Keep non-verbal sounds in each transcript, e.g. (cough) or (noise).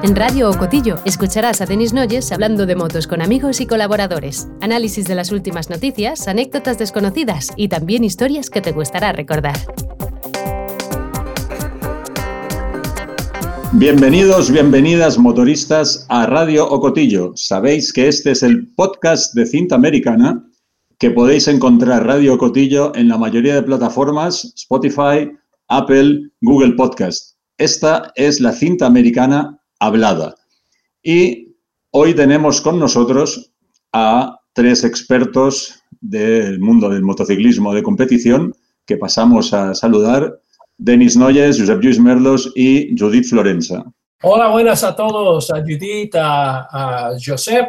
En Radio Ocotillo escucharás a Denis Noyes hablando de motos con amigos y colaboradores, análisis de las últimas noticias, anécdotas desconocidas y también historias que te gustará recordar. Bienvenidos, bienvenidas motoristas a Radio Ocotillo. Sabéis que este es el podcast de cinta americana que podéis encontrar Radio Ocotillo en la mayoría de plataformas, Spotify, Apple, Google Podcast. Esta es la cinta americana hablada. Y hoy tenemos con nosotros a tres expertos del mundo del motociclismo de competición que pasamos a saludar. Denis Noyes, Josep Lluís Merlos y Judith Florenza. Hola, buenas a todos, a Judith, a, Josep.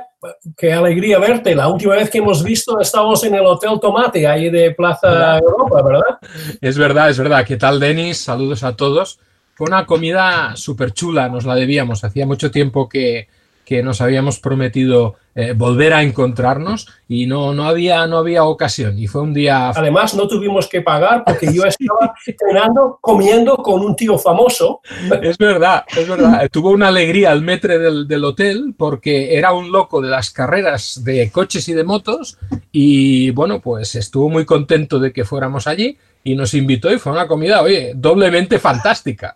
Qué alegría verte. La última vez que hemos visto estábamos en el Hotel Tomate, ahí de Plaza Europa, ¿verdad? Es verdad, es verdad. ¿Qué tal, Denis? Saludos a todos. Fue una comida súper chula, nos la debíamos. Hacía mucho tiempo que, que nos habíamos prometido eh, volver a encontrarnos y no, no, había, no había ocasión. Y fue un día... Además, no tuvimos que pagar porque yo (laughs) estaba cenando, comiendo con un tío famoso. (laughs) Es verdad, es verdad. Tuvo una alegría el metre del, del hotel porque era un loco de las carreras de coches y de motos y bueno, pues estuvo muy contento de que fuéramos allí y nos invitó y fue una comida, oye, doblemente fantástica.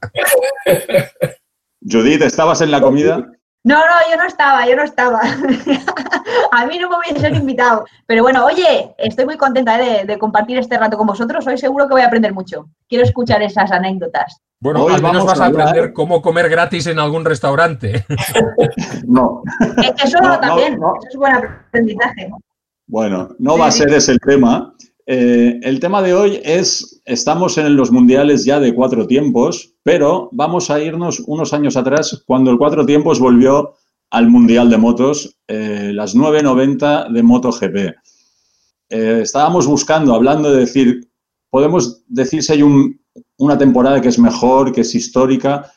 Judith, ¿estabas en la comida? No, no, yo no estaba, yo no estaba. (laughs) a mí no me hubiesen invitado. Pero bueno, oye, estoy muy contenta ¿eh? de, compartir este rato con vosotros. Hoy seguro que voy a aprender mucho. Quiero escuchar esas anécdotas. Bueno, hoy vamos vas a, aprender cómo comer gratis en algún restaurante. (laughs) no. Eso también, eso es buen aprendizaje. Bueno, no va a ser ese el tema. Eh, el tema de hoy es, estamos en los mundiales ya de cuatro tiempos, pero vamos a irnos unos años atrás cuando el cuatro tiempos volvió al Mundial de Motos, eh, las 990 de MotoGP. Eh, estábamos buscando, hablando de decir, podemos decir si hay una temporada que es mejor, que es histórica.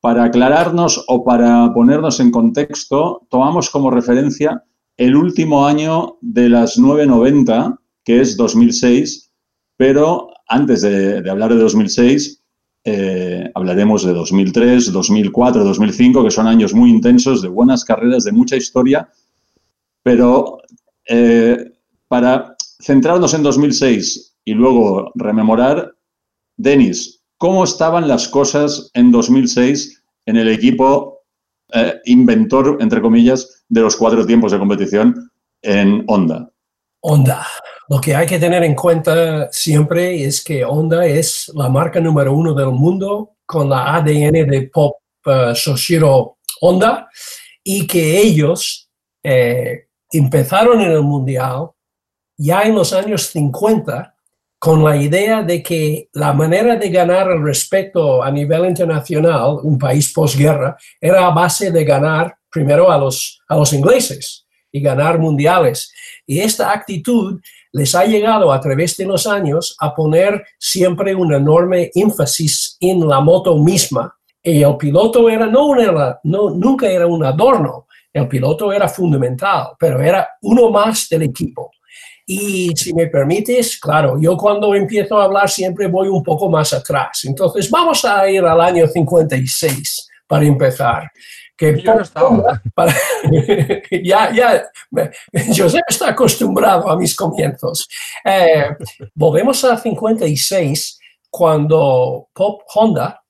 Para aclararnos o para ponernos en contexto, tomamos como referencia el último año de las 990 que es 2006, pero antes de, hablar de 2006, eh, hablaremos de 2003, 2004, 2005, que son años muy intensos, de buenas carreras, de mucha historia, pero eh, para centrarnos en 2006 y luego rememorar, Denis, ¿cómo estaban las cosas en 2006 en el equipo eh, inventor, entre comillas, de los cuatro tiempos de competición en Honda? Honda. Lo que hay que tener en cuenta siempre es que Honda es la marca número uno del mundo con la ADN de Pop uh, Soshiro Honda y que ellos eh, empezaron en el mundial ya en los años 50 con la idea de que la manera de ganar el respeto a nivel internacional, un país posguerra, era a base de ganar primero a los, a los ingleses y ganar mundiales. Y esta actitud les ha llegado a través de los años a poner siempre un enorme énfasis en la moto misma. Y el piloto era, no, era, no nunca era un adorno, el piloto era fundamental, pero era uno más del equipo. Y si me permites, claro, yo cuando empiezo a hablar siempre voy un poco más atrás. Entonces vamos a ir al año 56 para empezar que yo no estaba. (laughs) Para, ya, ya, Josep está acostumbrado a mis comienzos. Eh, volvemos a 56, cuando Pop Honda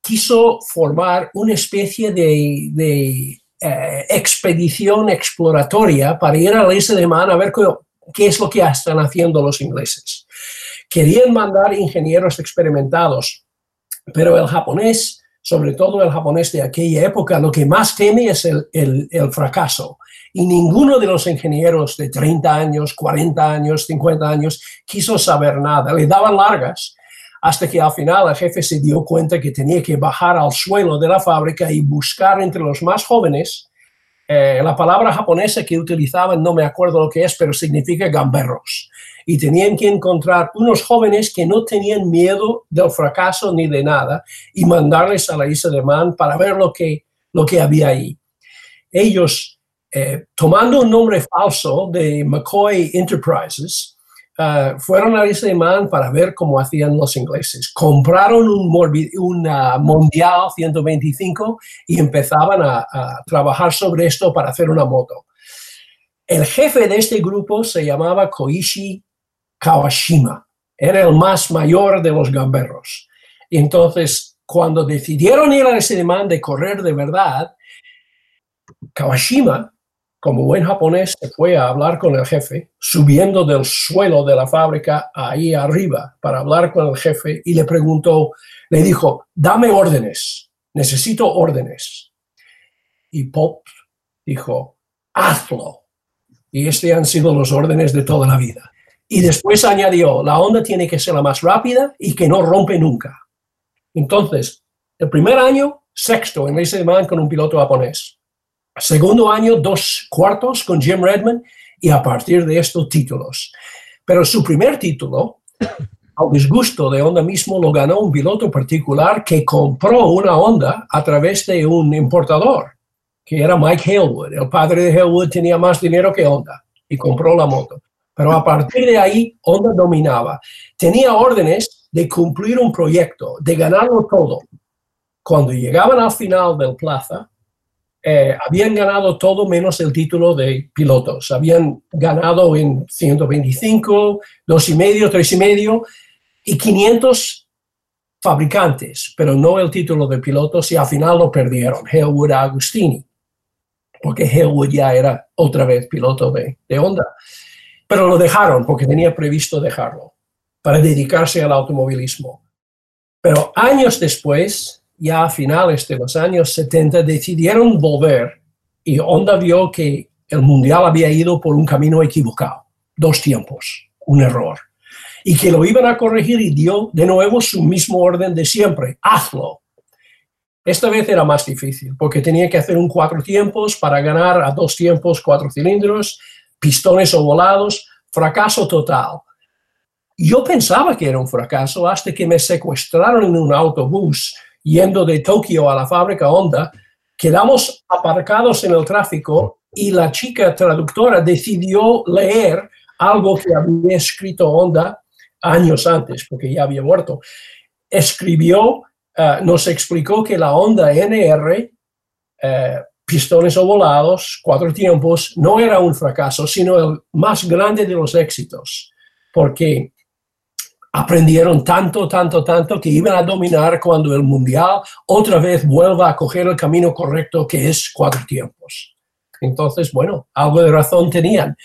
quiso formar una especie de, de eh, expedición exploratoria para ir a la isla de Man a ver qué, qué es lo que están haciendo los ingleses. Querían mandar ingenieros experimentados, pero el japonés sobre todo el japonés de aquella época, lo que más teme es el, el, fracaso. Y ninguno de los ingenieros de 30 años, 40 años, 50 años quiso saber nada. Le daban largas hasta que al final el jefe se dio cuenta que tenía que bajar al suelo de la fábrica y buscar entre los más jóvenes. Eh, la palabra japonesa que utilizaban, no me acuerdo lo que es, pero significa gamberros y tenían que encontrar unos jóvenes que no tenían miedo del fracaso ni de nada y mandarles a la isla de Man para ver lo que, lo que había ahí. Ellos, eh, tomando un nombre falso de McCoy Enterprises, uh, fueron a ese man para ver cómo hacían los ingleses. Compraron un, un uh, Mundial 125 y empezaban a, a trabajar sobre esto para hacer una moto. El jefe de este grupo se llamaba Koichi Kawashima. Era el más mayor de los gamberros. Entonces, cuando decidieron ir a ese demand de correr de verdad, Kawashima, como buen japonés, se fue a hablar con el jefe, subiendo del suelo de la fábrica ahí arriba para hablar con el jefe y le preguntó, le dijo, dame órdenes, necesito órdenes. Y Pop dijo, hazlo. Y estos han sido los órdenes de toda la vida. Y después añadió, la onda tiene que ser la más rápida y que no rompe nunca. Entonces, el primer año, sexto en ese man con un piloto japonés. Segundo año, dos cuartos con Jim Redman y a partir de estos títulos. Pero su primer título, (laughs) al disgusto de Honda mismo, lo ganó un piloto particular que compró una Honda a través de un importador, que era Mike Halewood. El padre de Halewood tenía más dinero que Honda y compró la moto. Pero a partir de ahí, Honda dominaba. Tenía órdenes de cumplir un proyecto, de ganarlo todo. Cuando llegaban al final del plaza, eh, habían ganado todo menos el título de pilotos. Habían ganado en 125, dos y medio, tres y medio y 500 fabricantes, pero no el título de pilotos y al final lo perdieron, Hellwood Agustini, porque Hellwood ya era otra vez piloto de Honda. Pero lo dejaron porque tenía previsto dejarlo para dedicarse al automovilismo. Pero años después, ya a finales de los años 70 decidieron volver y Honda vio que el mundial había ido por un camino equivocado, dos tiempos, un error, y que lo iban a corregir y dio de nuevo su mismo orden de siempre, hazlo. Esta vez era más difícil porque tenía que hacer un cuatro tiempos para ganar a dos tiempos, cuatro cilindros, pistones ovalados, fracaso total. Yo pensaba que era un fracaso hasta que me secuestraron en un autobús yendo de Tokio a la fábrica Honda, quedamos aparcados en el tráfico y la chica traductora decidió leer algo que había escrito Honda años antes, porque ya había muerto. Escribió, eh, nos explicó que la Honda NR, eh, pistones ovalados, cuatro tiempos, no era un fracaso, sino el más grande de los éxitos, porque aprendieron tanto, tanto, tanto que iban a dominar cuando el mundial otra vez vuelva a coger el camino correcto que es cuatro tiempos. Entonces, bueno, algo de razón tenían.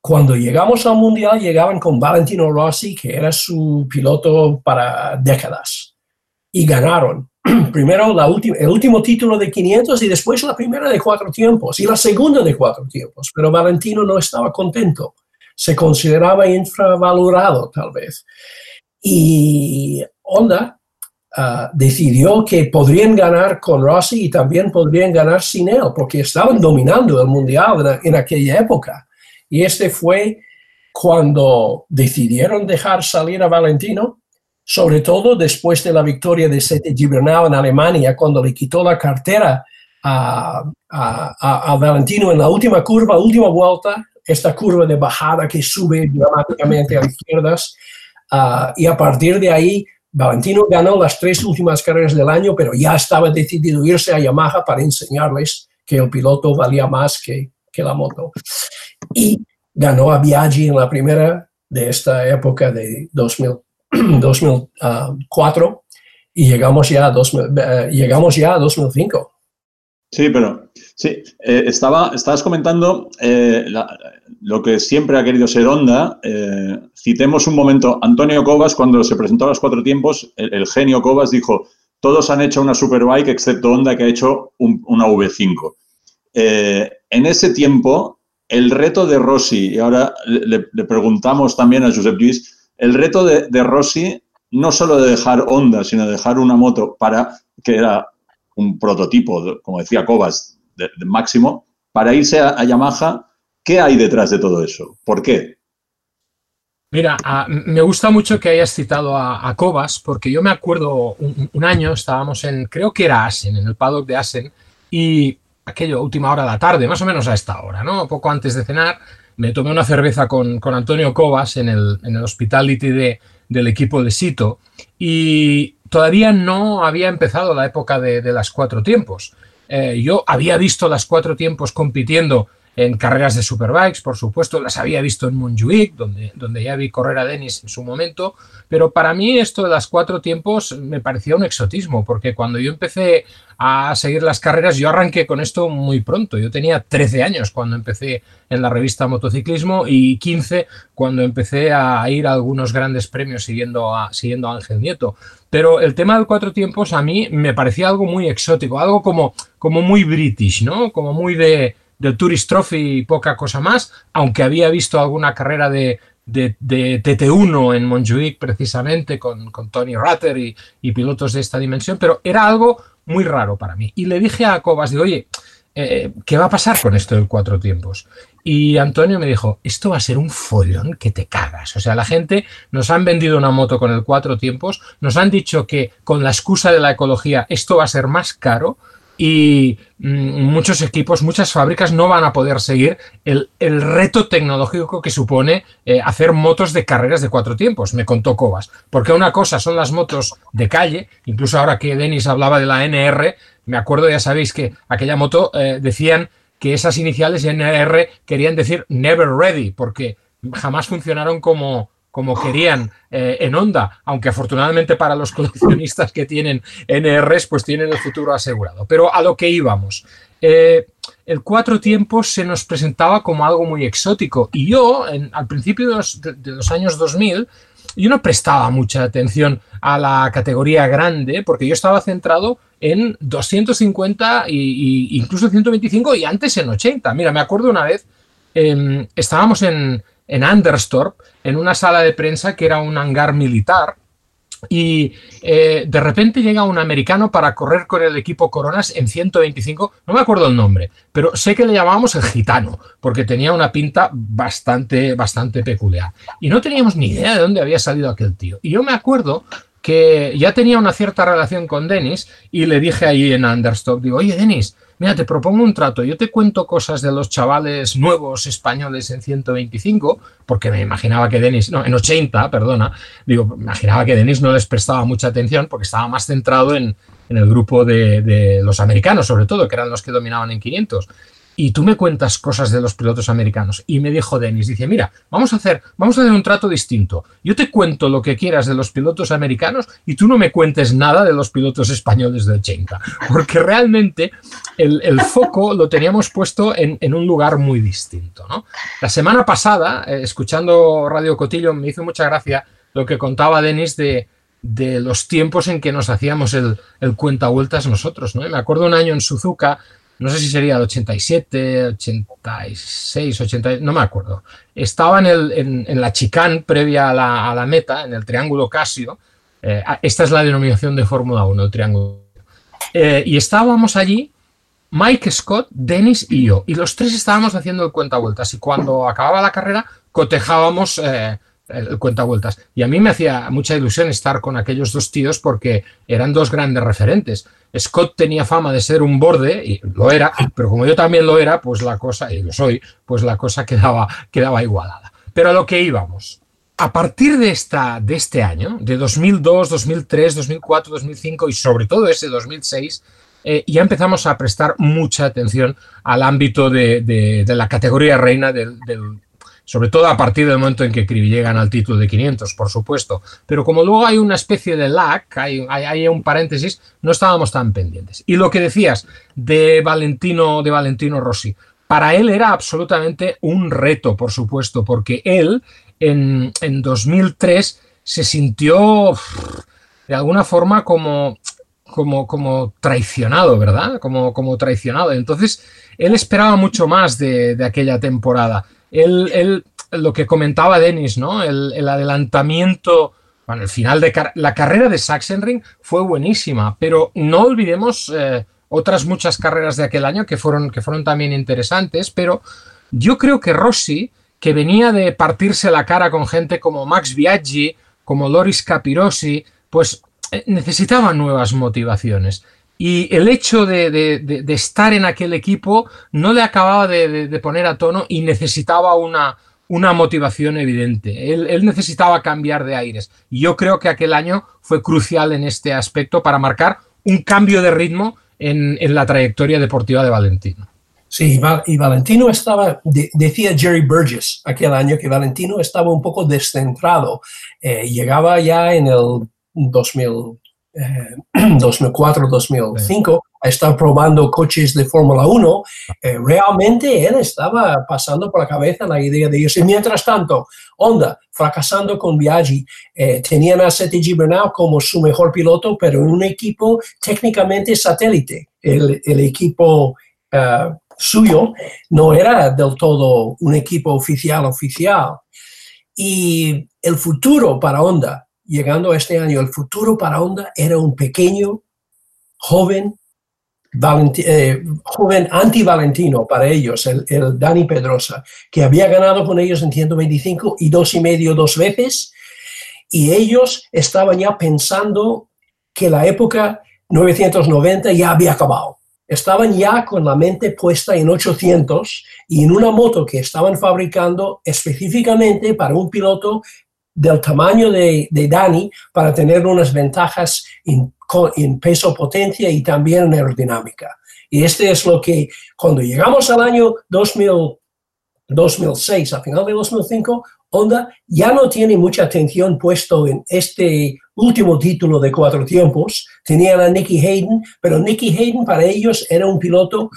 Cuando llegamos al mundial llegaban con Valentino Rossi, que era su piloto para décadas, y ganaron. (clears throat) Primero el último título de 500 y después la primera de cuatro tiempos y la segunda de cuatro tiempos, pero Valentino no estaba contento se consideraba infravalorado tal vez. Y Honda ah, decidió que podrían ganar con Rossi y también podrían ganar sin él, porque estaban dominando el mundial en, aquella época. Y este fue cuando decidieron dejar salir a Valentino, sobre todo después de la victoria de Sete Gibernau en Alemania, cuando le quitó la cartera a, a, Valentino en la última curva, última vuelta, esta curva de bajada que sube dramáticamente a izquierdas. Ah, y a partir de ahí, Valentino ganó las tres últimas carreras del año, pero ya estaba decidido irse a Yamaha para enseñarles que el piloto valía más que, que la moto. Y ganó a Biaggi en la primera de esta época de 2000, (clears throat) 2004 y llegamos ya, a eh, llegamos ya a 2005. Sí, pero sí, eh, estaba, estabas comentando eh, lo que siempre ha querido ser Honda. Eh, citemos un momento, Antonio Cobas, cuando se presentó a los cuatro tiempos, el, genio Cobas dijo, todos han hecho una Superbike excepto Honda que ha hecho una V5. en ese tiempo, el reto de Rossi, y ahora le, preguntamos también a Josep Luis, el reto de, Rossi no solo de dejar Honda, sino de dejar una moto para que era un prototipo, como decía Cobas, de, máximo, para irse a, Yamaha. ¿Qué hay detrás de todo eso? ¿Por qué? Mira, me gusta mucho que hayas citado a, a porque yo me acuerdo un, año, estábamos en, creo que era Asen, en el paddock de Asen, y aquello, última hora de la tarde, más o menos a esta hora, ¿no? Poco antes de cenar, me tomé una cerveza con, Antonio Cobas en el, en el hospitality de, del equipo de Sito y todavía no había empezado la época de, las cuatro tiempos. Eh, yo había visto las cuatro tiempos compitiendo en carreras de superbikes, por supuesto, las había visto en Montjuic, donde, donde ya vi correr a Denis en su momento, pero para mí esto de las cuatro tiempos me parecía un exotismo, porque cuando yo empecé a seguir las carreras, yo arranqué con esto muy pronto. Yo tenía 13 años cuando empecé en la revista Motociclismo y 15 cuando empecé a ir a algunos grandes premios siguiendo a, siguiendo a Ángel Nieto. Pero el tema del cuatro tiempos a mí me parecía algo muy exótico, algo como, como muy british, ¿no? Como muy de, del Tourist Trophy y poca cosa más, aunque había visto alguna carrera de, de, TT1 en Montjuic precisamente con, Tony Rutter y, pilotos de esta dimensión, pero era algo muy raro para mí. Y le dije a Cobas, digo, oye, eh, ¿qué va a pasar con esto del cuatro tiempos? Y Antonio me dijo, esto va a ser un follón que te cagas. O sea, la gente nos han vendido una moto con el cuatro tiempos, nos han dicho que con la excusa de la ecología esto va a ser más caro, y mm, muchos equipos, muchas fábricas no van a poder seguir el, reto tecnológico que supone eh, hacer motos de carreras de cuatro tiempos, me contó Cobas. Porque una cosa son las motos de calle, incluso ahora que Denis hablaba de la NR, me acuerdo, ya sabéis que aquella moto eh, decían que esas iniciales NR querían decir never ready, porque jamás funcionaron como, como querían eh, en Honda, aunque afortunadamente para los (laughs) coleccionistas que tienen NRs, pues tienen el futuro asegurado. Pero a lo que íbamos. Eh, el cuatro tiempos se nos presentaba como algo muy exótico y yo, al principio de los, años 2000, yo no prestaba mucha atención a la categoría grande porque yo estaba centrado en 250 e incluso 125 y antes en 80. Mira, me acuerdo una vez, em, estábamos en, en Anderstorp, en una sala de prensa que era un hangar militar. Y eh, de repente llega un americano para correr con el equipo Coronas en 125, no me acuerdo el nombre, pero sé que le llamábamos el gitano, porque tenía una pinta bastante, bastante peculiar. Y no teníamos ni idea de dónde había salido aquel tío. Y yo me acuerdo que ya tenía una cierta relación con Denis y le dije ahí en Anderstorp, digo, oye Denis, mira, te propongo un trato, yo te cuento cosas de los chavales nuevos españoles en 125, porque me imaginaba que Denis, no, en 80, perdona, digo, me imaginaba que Denis no les prestaba mucha atención porque estaba más centrado en, el grupo de, de, los americanos, sobre todo, que eran los que dominaban en 500 y tú me cuentas cosas de los pilotos americanos. Y me dijo Denis, dice, mira, vamos a hacer, vamos a hacer un trato distinto. Yo te cuento lo que quieras de los pilotos americanos y tú no me cuentes nada de los pilotos españoles de Chenka. (laughs) Porque realmente el, foco lo teníamos puesto en, un lugar muy distinto. ¿no? La semana pasada, eh, escuchando Radio Cotillo, me hizo mucha gracia lo que contaba Denis de, de los tiempos en que nos hacíamos el, el cuenta vueltas nosotros. ¿no? me acuerdo un año en Suzuka no sé si sería el 87, 86, 80, no me acuerdo. Estaba en, el, en, la chicane previa a la, a la, meta, en el triángulo Casio. Eh, esta es la denominación de Fórmula 1, el triángulo. Eh, y estábamos allí, Mike Scott, Dennis y yo. Y los tres estábamos haciendo el cuenta vueltas. Y cuando acababa la carrera, cotejábamos eh, el cuenta vueltas. Y a mí me hacía mucha ilusión estar con aquellos dos tíos porque eran dos grandes referentes. Scott tenía fama de ser un borde, y lo era, pero como yo también lo era, pues la cosa, y lo soy, pues la cosa (laughs) quedaba, quedaba igualada. Pero a lo que íbamos. A partir de, esta, de este año, de 2002, 2003, 2004, 2005 y sobre todo ese 2006, eh, ya empezamos a prestar mucha atención al ámbito de, la categoría reina del, sobre todo a partir del momento en que llegan al título de 500, por supuesto. Pero como luego hay una especie de lag, hay, hay, un paréntesis, no estábamos tan pendientes. Y lo que decías de Valentino, de Valentino Rossi, para él era absolutamente un reto, por supuesto, porque él en, en 2003 se sintió de alguna forma como, como, como traicionado, ¿verdad? Como, como traicionado. Entonces, él esperaba mucho más de, de aquella temporada él, lo que comentaba Denis, ¿no? El, adelantamiento, bueno, el final de la carrera de Sachsenring fue buenísima, pero no olvidemos eh, otras muchas carreras de aquel año que fueron, que fueron también interesantes, pero yo creo que Rossi, que venía de partirse la cara con gente como Max Biaggi, como Loris Capirossi, pues eh, necesitaba nuevas motivaciones. Y el hecho de, estar en aquel equipo no le acababa de, poner a tono y necesitaba una, una motivación evidente. Él, necesitaba cambiar de aires. Y yo creo que aquel año fue crucial en este aspecto para marcar un cambio de ritmo en, la trayectoria deportiva de Valentino. Sí, y Valentino estaba, decía Jerry Burgess aquel año que Valentino estaba un poco descentrado. Eh, llegaba ya en el 2000, (clears throat) 2004-2005 a estar probando coches de Fórmula 1, eh, realmente él estaba pasando por la cabeza la idea de irse. Mientras tanto, Honda, fracasando con Biaggi, eh, tenían a CTG Bernal como su mejor piloto, pero en un equipo técnicamente satélite. El, equipo eh, suyo no era del todo un equipo oficial oficial. Y el futuro para Honda llegando a este año, el futuro para Honda era un pequeño, joven, eh, joven anti-Valentino para ellos, el, el, Dani Pedrosa, que había ganado con ellos en 125 y dos y medio dos veces, y ellos estaban ya pensando que la época 990 ya había acabado. Estaban ya con la mente puesta en 800 y en una moto que estaban fabricando específicamente para un piloto del tamaño de, de Dani para tener unas ventajas en, peso potencia y también en aerodinámica. Y este es lo que cuando llegamos al año 2000, 2006, a final de 2005, Honda ya no tiene mucha atención puesto en este último título de cuatro tiempos. Tenían a Nicky Hayden, pero Nicky Hayden para ellos era un piloto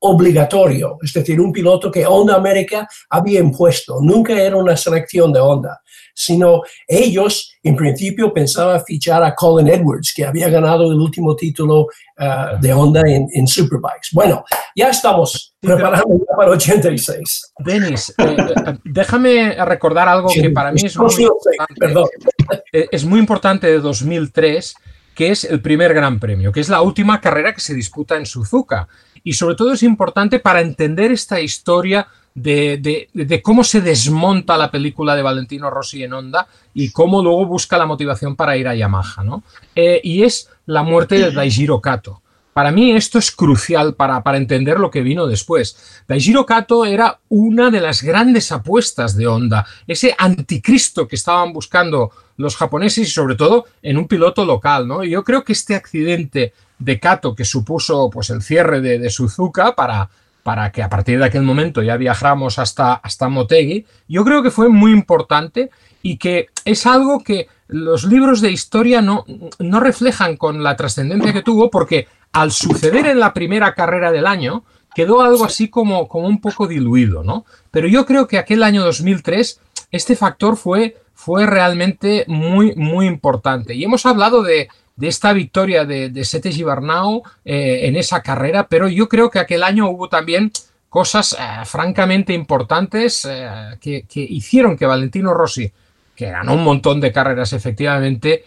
obligatorio, es decir, un piloto que Honda América había impuesto. Nunca era una selección de Honda sino ellos en principio pensaban fichar a Colin Edwards, que había ganado el último título uh, de Honda en, en, Superbikes. Bueno, ya estamos preparando para 86. Denis, eh, eh, déjame recordar algo que para mí es muy, importante, eh, es muy importante de 2003 que es el primer Gran Premio, que es la última carrera que se disputa en Suzuka. Y sobre todo es importante para entender esta historia de, cómo se desmonta la película de Valentino Rossi en Honda y cómo luego busca la motivación para ir a Yamaha. ¿no? Eh, y es la muerte de Daijiro Kato. Para mí esto es crucial para, para, entender lo que vino después. Daijiro Kato era una de las grandes apuestas de Honda, ese anticristo que estaban buscando los japoneses y sobre todo en un piloto local. ¿no? Y yo creo que este accidente de Kato que supuso pues, el cierre de, de Suzuka para, para que a partir de aquel momento ya viajáramos hasta, hasta Motegi, yo creo que fue muy importante y que es algo que los libros de historia no, no reflejan con la trascendencia que tuvo, porque al suceder en la primera carrera del año, quedó algo así como, como un poco diluido, ¿no? Pero yo creo que aquel año 2003, este factor fue, fue realmente muy, muy importante. Y hemos hablado de, de esta victoria de, de Sete Gibernau eh, en esa carrera, pero yo creo que aquel año hubo también cosas eh, francamente importantes eh, que, hicieron que Valentino Rossi, que ganó un montón de carreras efectivamente,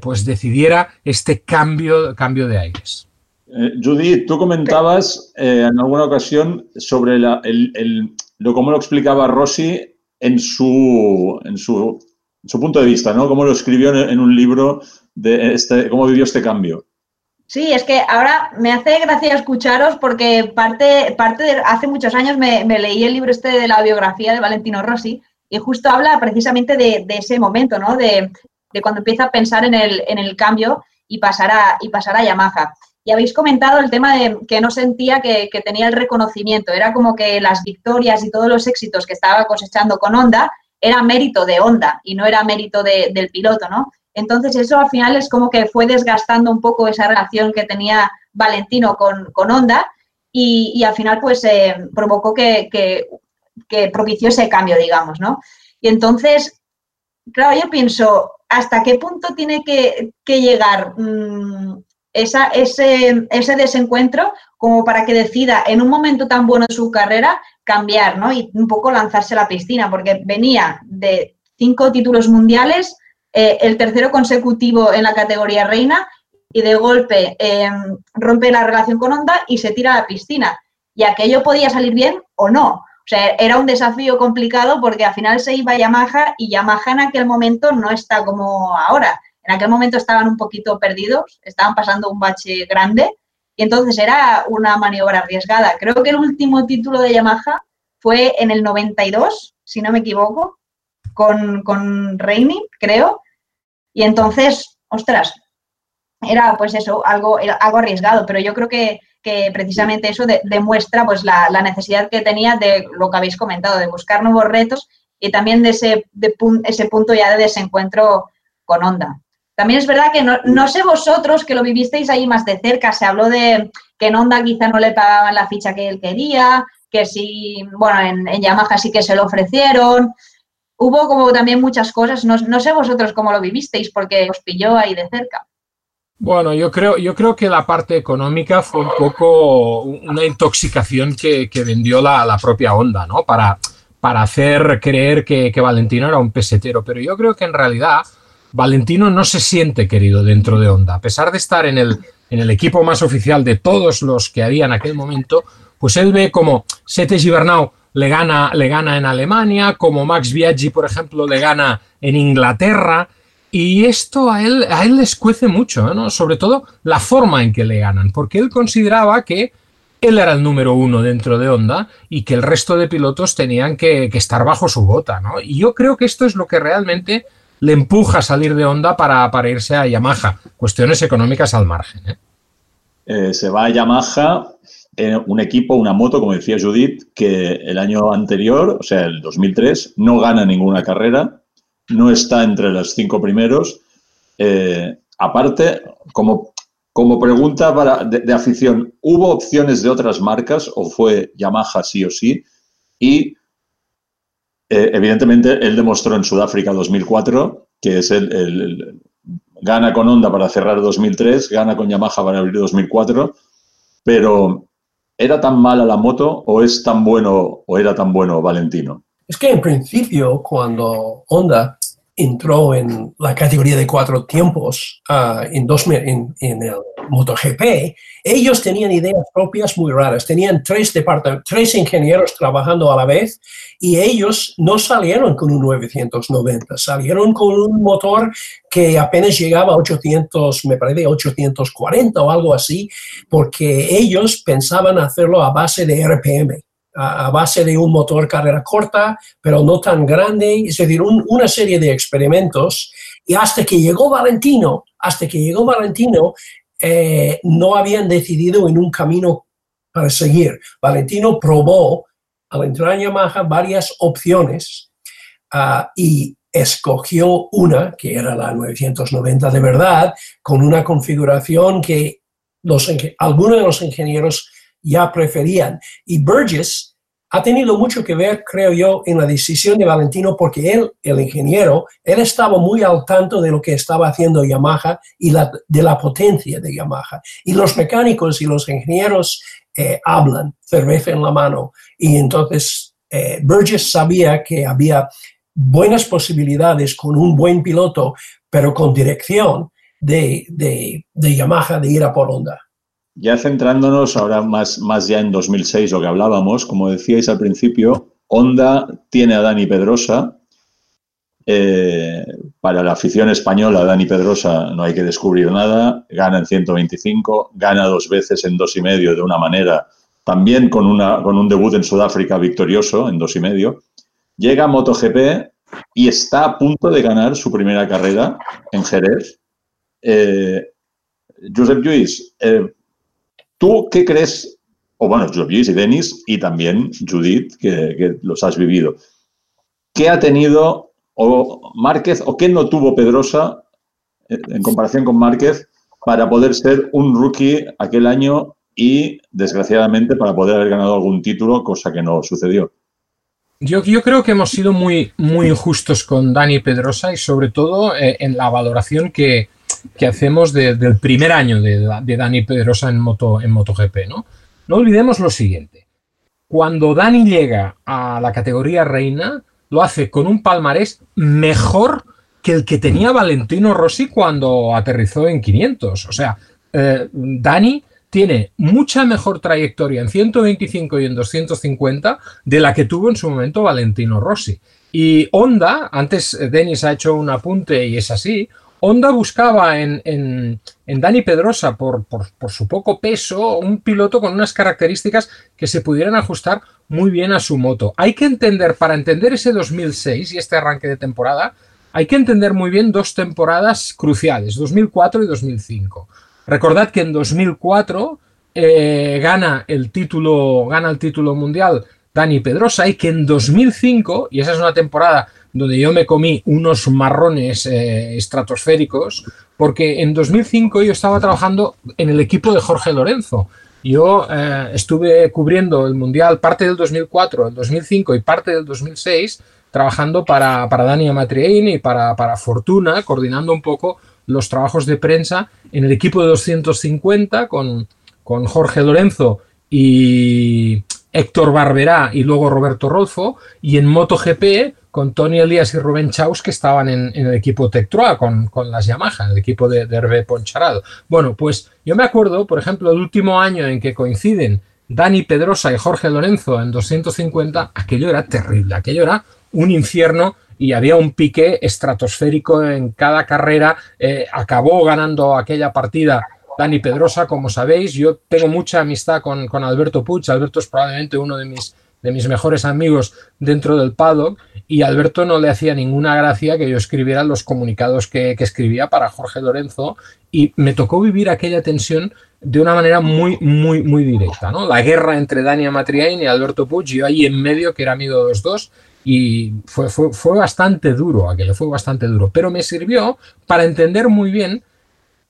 pues decidiera este cambio, cambio de aires. Judith, tú comentabas en alguna ocasión sobre el, lo, cómo lo explicaba Rossi en su, en su, su punto de vista, ¿no? Cómo lo escribió en, un libro de este, cómo vivió este cambio. Sí, es que ahora me hace gracia escucharos porque parte, parte de hace muchos años me, leí el libro este de la biografía de Valentino Rossi y justo habla precisamente de, ese momento, ¿no? De, cuando empieza a pensar en el, en el cambio y pasar, a, y pasar a Yamaha. Y habéis comentado el tema de que no sentía que, que, tenía el reconocimiento. Era como que las victorias y todos los éxitos que estaba cosechando con Honda era mérito de Honda y no era mérito del piloto, ¿no? Entonces eso al final es como que fue desgastando un poco esa relación que tenía Valentino con, con Honda y, al final pues eh, provocó que, propició ese cambio, digamos, ¿no? Y entonces, claro, yo pienso, ¿hasta qué punto tiene que, llegar mm, esa, ese, ese desencuentro como para que decida en un momento tan bueno de su carrera cambiar, ¿no? Y un poco lanzarse a la piscina, porque venía de cinco títulos mundiales, eh, el tercero consecutivo en la categoría reina y de golpe em, rompe la relación con Honda y se tira a la piscina. Y aquello podía salir bien o no. O sea, era un desafío complicado porque al final se iba Yamaha y Yamaha en aquel momento no está como ahora. En aquel momento estaban un poquito perdidos, estaban pasando un bache grande y entonces era una maniobra arriesgada. Creo que el último título de Yamaha fue en el 92, si no me equivoco, con, con Reini, creo, y entonces, ostras, era pues eso, algo, algo arriesgado, pero yo creo que, precisamente eso demuestra pues la, necesidad que tenía de lo que habéis comentado, de buscar nuevos retos y también de ese, de ese punto ya de desencuentro con Honda. También es verdad que no, sé vosotros que lo vivisteis ahí más de cerca, se habló de que en Honda quizá no le pagaban la ficha que él quería, que sí, bueno, en, en Yamaha sí que se lo ofrecieron. Hubo como también muchas cosas, no, no sé vosotros cómo lo vivisteis porque os pilló ahí de cerca. Bueno, yo creo, yo creo que la parte económica fue un poco una intoxicación que, vendió la, propia Honda, ¿no? Para, para hacer creer que, Valentino era un pesetero. Pero yo creo que en realidad Valentino no se siente querido dentro de Honda. A pesar de estar en el, en el equipo más oficial de todos los que había en aquel momento, pues él ve como Sete Gibernau le gana, le gana en Alemania, como Max Biaggi, por ejemplo, le gana en Inglaterra. Y esto a él, a él les cuece mucho, ¿no? sobre todo la forma en que le ganan, porque él consideraba que él era el número uno dentro de Honda y que el resto de pilotos tenían que, estar bajo su bota. ¿no? Y yo creo que esto es lo que realmente le empuja a salir de Honda para, para irse a Yamaha. Cuestiones económicas al margen. ¿eh? Eh, se va a Yamaha, un equipo, una moto, como decía Judith, que el año anterior, o sea, el 2003, no gana ninguna carrera no está entre los cinco primeros. Eh, aparte, como, como pregunta para, de, afición, ¿hubo opciones de otras marcas o fue Yamaha sí o sí? Y eh, evidentemente él demostró en Sudáfrica 2004 que es el, gana con Honda para cerrar 2003, gana con Yamaha para abrir 2004, pero ¿era tan mala la moto o es tan bueno o era tan bueno Valentino? Es que en principio cuando Honda entró en la categoría de cuatro tiempos uh, en, dos, en, en, el MotoGP, ellos tenían ideas propias muy raras. Tenían tres, tres ingenieros trabajando a la vez y ellos no salieron con un 990, salieron con un motor que apenas llegaba a 800, me parece 840 o algo así, porque ellos pensaban hacerlo a base de RPM a, base de un motor carrera corta, pero no tan grande, es decir, una serie de experimentos. Y hasta que llegó Valentino, hasta que llegó Valentino, eh, no habían decidido en un camino para seguir. Valentino probó al entrar en Yamaha varias opciones ah, y escogió una, que era la 990 de verdad, con una configuración que algunos de los ingenieros ya preferían. Y Burgess ha tenido mucho que ver, creo yo, en la decisión de Valentino porque él, el ingeniero, él estaba muy al tanto de lo que estaba haciendo Yamaha y de la potencia de Yamaha. Y los mecánicos y los ingenieros eh, hablan, cerveza en la mano. Y entonces eh, Burgess sabía que había buenas posibilidades con un buen piloto, pero con dirección de, de, de Yamaha de ir a por Honda. Ya centrándonos ahora más, más ya en 2006, lo que hablábamos, como decíais al principio, Honda tiene a Dani Pedrosa. Eh, para la afición española, Dani Pedrosa no hay que descubrir nada. Gana en 125, gana dos veces en dos y medio de una manera, también con, una, con un debut en Sudáfrica victorioso en dos y medio. Llega a MotoGP y está a punto de ganar su primera carrera en Jerez. Eh, Josep Lluís, eh, ¿Tú qué crees? O bueno, Luis y Denis y también Judith, que, los has vivido. ¿Qué ha tenido o Márquez o qué no tuvo Pedrosa eh, en comparación con Márquez para poder ser un rookie aquel año y, desgraciadamente, para poder haber ganado algún título, cosa que no sucedió? Yo, yo, creo que hemos sido muy, muy injustos con Dani Pedrosa y sobre todo eh, en la valoración que, que hacemos del primer año de, Dani Pedrosa en, moto, en MotoGP. ¿no? no olvidemos lo siguiente. Cuando Dani llega a la categoría reina, lo hace con un palmarés mejor que el que tenía Valentino Rossi cuando aterrizó en 500. O sea, eh, Dani tiene mucha mejor trayectoria en 125 y en 250 de la que tuvo en su momento Valentino Rossi. Y Honda, antes Denis ha hecho un apunte y es así, Honda buscaba en, en, en Dani Pedrosa, por, por, por, su poco peso, un piloto con unas características que se pudieran ajustar muy bien a su moto. Hay que entender, para entender ese 2006 y este arranque de temporada, hay que entender muy bien dos temporadas cruciales, 2004 y 2005. Recordad que en 2004 eh, gana, el título, gana el título mundial Dani Pedrosa y que en 2005, y esa es una temporada donde yo me comí unos marrones eh, estratosféricos, porque en 2005 yo estaba trabajando en el equipo de Jorge Lorenzo. Yo eh, estuve cubriendo el Mundial parte del 2004, el 2005 y parte del 2006, trabajando para, para Dani Amatriain y para, para Fortuna, coordinando un poco los trabajos de prensa en el equipo de 250 con, con Jorge Lorenzo y Héctor Barberá y luego Roberto Rolfo, y en MotoGP con Tony Elías y Rubén Chaus que estaban en, el equipo Tectroa con, con, las Yamaha, el equipo de, de Hervé Poncharado. Bueno, pues yo me acuerdo, por ejemplo, el último año en que coinciden Dani Pedrosa y Jorge Lorenzo en 250, aquello era terrible, aquello era un infierno y había un pique estratosférico en cada carrera. Eh, acabó ganando aquella partida Dani Pedrosa, como sabéis. Yo tengo mucha amistad con, con Alberto Puig. Alberto es probablemente uno de mis, de mis mejores amigos dentro del paddock y Alberto no le hacía ninguna gracia que yo escribiera los comunicados que, que, escribía para Jorge Lorenzo y me tocó vivir aquella tensión de una manera muy, muy, muy directa. ¿no? La guerra entre Dani Amatriain y Alberto Puig, yo ahí en medio, que era amigo de los dos, y fue, fue, fue bastante duro, aquello fue bastante duro, pero me sirvió para entender muy bien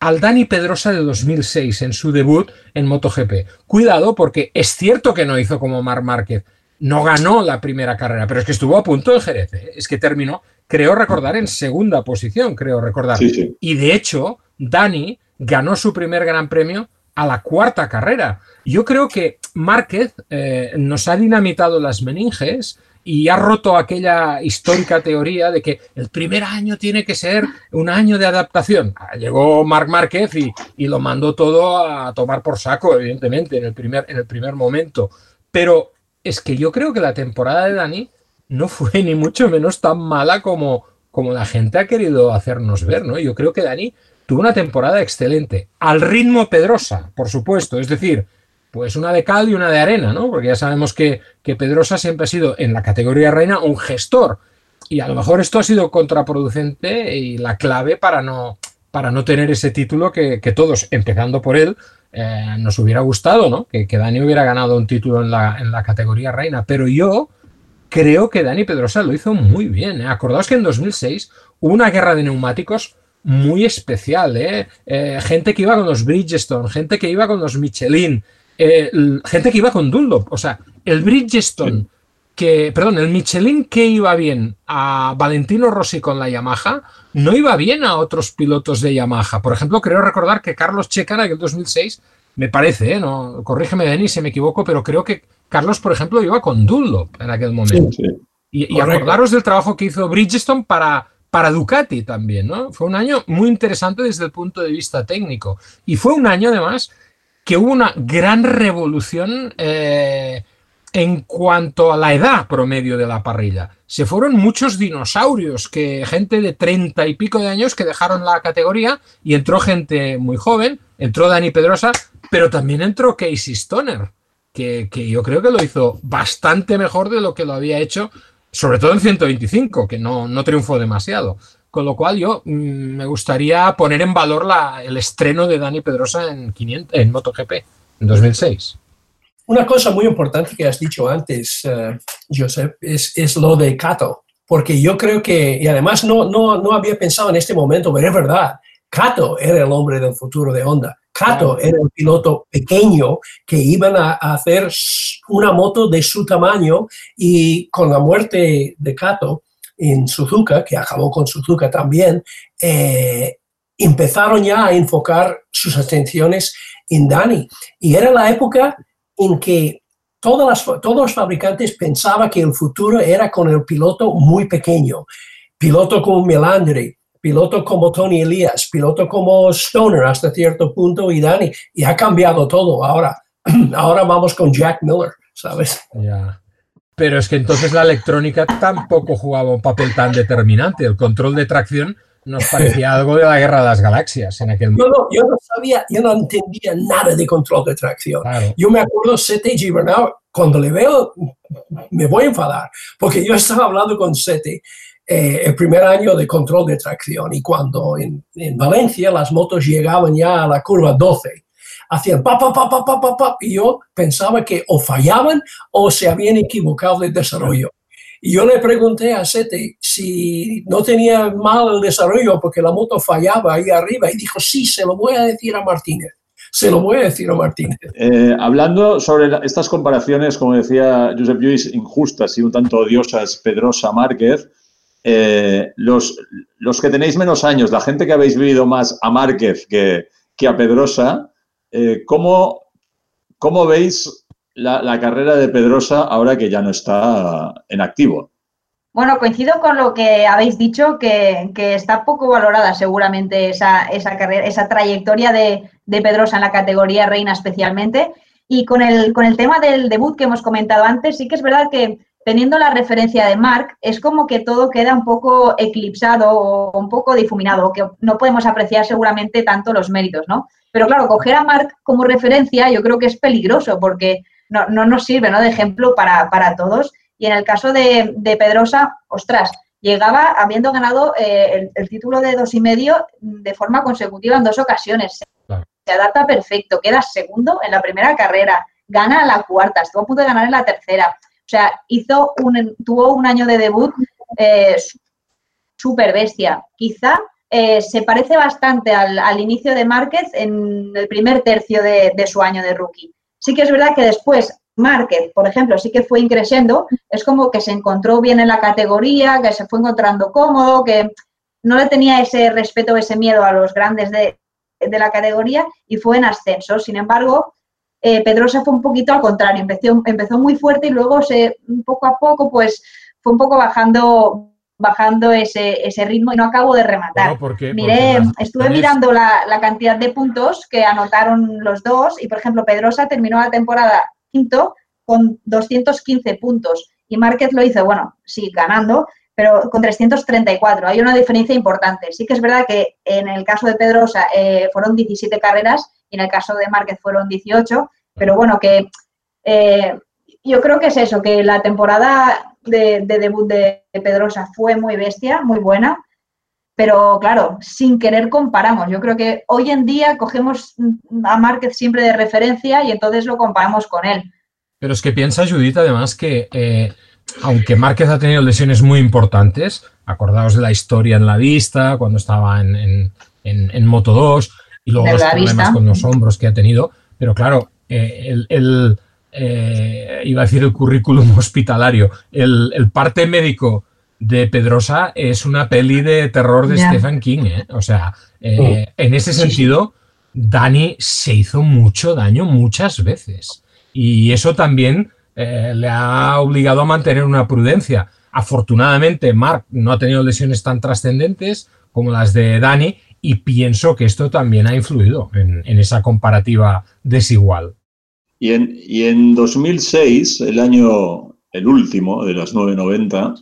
al Dani Pedrosa de 2006 en su debut en MotoGP. Cuidado porque es cierto que no hizo como Marc Márquez, no ganó la primera carrera, pero es que estuvo a punto en Jerez, ¿eh? es que terminó, creo recordar, en segunda posición, creo recordar. Sí, sí. Y de hecho, Dani ganó su primer gran premio a la cuarta carrera. Yo creo que Márquez eh, nos ha dinamitado las meninges y ha roto aquella histórica teoría de que el primer año tiene que ser un año de adaptación. Llegó Marc Márquez y, y, lo mandó todo a tomar por saco, evidentemente, en el, primer, en el primer momento. Pero es que yo creo que la temporada de Dani no fue ni mucho menos tan mala como, como la gente ha querido hacernos ver, ¿no? Yo creo que Dani tuvo una temporada excelente, al ritmo Pedrosa, por supuesto, es decir, pues una de cal y una de arena, ¿no? Porque ya sabemos que, que, Pedrosa siempre ha sido en la categoría reina un gestor. Y a lo mejor esto ha sido contraproducente y la clave para no, para no tener ese título que, que todos, empezando por él, eh, nos hubiera gustado, ¿no? Que, Dani hubiera ganado un título en la, en la categoría reina. Pero yo creo que Dani Pedrosa lo hizo muy bien. ¿eh? Acordaos que en 2006 hubo una guerra de neumáticos muy especial, ¿eh? ¿eh? gente que iba con los Bridgestone, gente que iba con los Michelin, eh, gente que iba con Dunlop. O sea, el Bridgestone, sí. que, perdón, el Michelin que iba bien a Valentino Rossi con la Yamaha, no iba bien a otros pilotos de Yamaha. Por ejemplo, creo recordar que Carlos Checa en el 2006, me parece, ¿eh? no, corrígeme Denis si me equivoco, pero creo que Carlos, por ejemplo, iba con Dunlop en aquel momento. Sí, sí. Y, y acordaros del trabajo que hizo Bridgestone para, para Ducati también, ¿no? Fue un año muy interesante desde el punto de vista técnico. Y fue un año, además, que hubo una gran revolución eh, en cuanto a la edad promedio de la parrilla. Se fueron muchos dinosaurios, que gente de treinta y pico de años que dejaron la categoría y entró gente muy joven, entró Dani Pedrosa, pero también entró Casey Stoner, que, que yo creo que lo hizo bastante mejor de lo que lo había hecho, sobre todo en 125, que no, no triunfó demasiado. Con lo cual yo mmm, me gustaría poner en valor la, el estreno de Dani Pedrosa en, 500, en MotoGP en 2006. Una cosa muy importante que has dicho antes, uh, Joseph, es, es, lo de Kato, porque yo creo que, y además no, no, no había pensado en este momento, pero es verdad, Kato era el hombre del futuro de Honda. Kato era el piloto pequeño que iban a, a, hacer una moto de su tamaño y con la muerte de Kato en Suzuka, que acabó con Suzuka también, eh, empezaron ya a enfocar sus atenciones en Dani. Y era la época en que todos los fabricantes pensaban que el futuro era con el piloto muy pequeño. Piloto como Melandri, piloto como Tony Elias, piloto como Stoner hasta cierto punto y Dani. Y ha cambiado todo ahora. (clears throat) Ahora vamos con Jack Miller, ¿sabes? Yeah. Pero es que entonces la electrónica tampoco jugaba un papel tan determinante. El control de tracción nos parecía (laughs) algo de la guerra de las galaxias en aquel momento. No, no, yo no sabía, yo no entendía nada de control de tracción. Yo me acuerdo Sete Gibernau, cuando le veo, me voy a enfadar, porque yo estaba hablando con Sete eh, el primer año de control de tracción y cuando en, en, Valencia las motos llegaban ya a la curva 12, hacían pa, pa, pa, pa, pa, pa, pa, y yo pensaba que o fallaban o se habían equivocado de desarrollo. Y yo le pregunté a Sete si no tenía mal el desarrollo porque la moto fallaba ahí arriba y dijo, sí, se lo voy a decir a Martínez. Se lo voy a decir a Martínez. Eh, hablando sobre estas comparaciones, como decía Josep Lluís, injustas y un tanto odiosas, Pedrosa Márquez, eh, los, los que tenéis menos años, la gente que habéis vivido más a Márquez que, que a Pedrosa, eh, ¿cómo, ¿cómo veis la, carrera de Pedrosa ahora que ya no está en activo. Bueno, coincido con lo que habéis dicho, que, está poco valorada seguramente esa, esa carrera, esa trayectoria de, Pedrosa en la categoría reina especialmente. Y con el, con el tema del debut que hemos comentado antes, sí que es verdad que teniendo la referencia de Mark, es como que todo queda un poco eclipsado o un poco difuminado, que no podemos apreciar seguramente tanto los méritos, ¿no? Pero claro, coger a Mark como referencia yo creo que es peligroso porque no, no nos sirve ¿no? de ejemplo para, todos. Y en el caso de, Pedrosa, ostras, llegaba habiendo ganado eh, el, título de dos y medio de forma consecutiva en dos ocasiones. Se adapta perfecto, queda segundo en la primera carrera, gana la cuarta, estuvo a punto de ganar en la tercera. O sea, hizo un, tuvo un año de debut eh, súper bestia. Quizá eh, se parece bastante al, inicio de Márquez en el primer tercio de, de su año de rookie. Sí que es verdad que después Márquez, por ejemplo, sí que fue increciendo, es como que se encontró bien en la categoría, que se fue encontrando cómodo, que no le tenía ese respeto, ese miedo a los grandes de, la categoría y fue en ascenso. Sin embargo, eh, Pedrosa fue un poquito al contrario, empezó, empezó muy fuerte y luego se, poco a poco pues fue un poco bajando bajando ese, ese ritmo y no acabo de rematar. Miré, estuve mirando la, la, cantidad de puntos que anotaron los dos y, por ejemplo, Pedrosa terminó la temporada quinto con 215 puntos y Márquez lo hizo, bueno, sí, ganando, pero con 334. Hay una diferencia importante. Sí que es verdad que en el caso de Pedrosa eh, fueron 17 carreras y en el caso de Márquez fueron 18, pero bueno, que eh, yo creo que es eso, que la temporada de, debut de Pedrosa fue muy bestia, muy buena, pero claro, sin querer comparamos. Yo creo que hoy en día cogemos a Márquez siempre de referencia y entonces lo comparamos con él. Pero es que piensa Judith además que eh, aunque Márquez ha tenido lesiones muy importantes, acordaos de la historia en la vista, cuando estaba en, Moto 2 y luego los problemas con los hombros que ha tenido, pero claro, eh, el eh, iba a decir el currículum (laughs) hospitalario, el, parte médico de Pedrosa es una peli de terror de Stephen King. ¿eh? O sea, eh, oh. en ese sentido, Dani se hizo mucho daño muchas veces. Y eso también le ha obligado a mantener una prudencia. Afortunadamente, Mark no ha tenido lesiones tan trascendentes como las de Dani y pienso que esto también ha influido en esa comparativa desigual. Y en, y en 2006, el año, el último de las 990,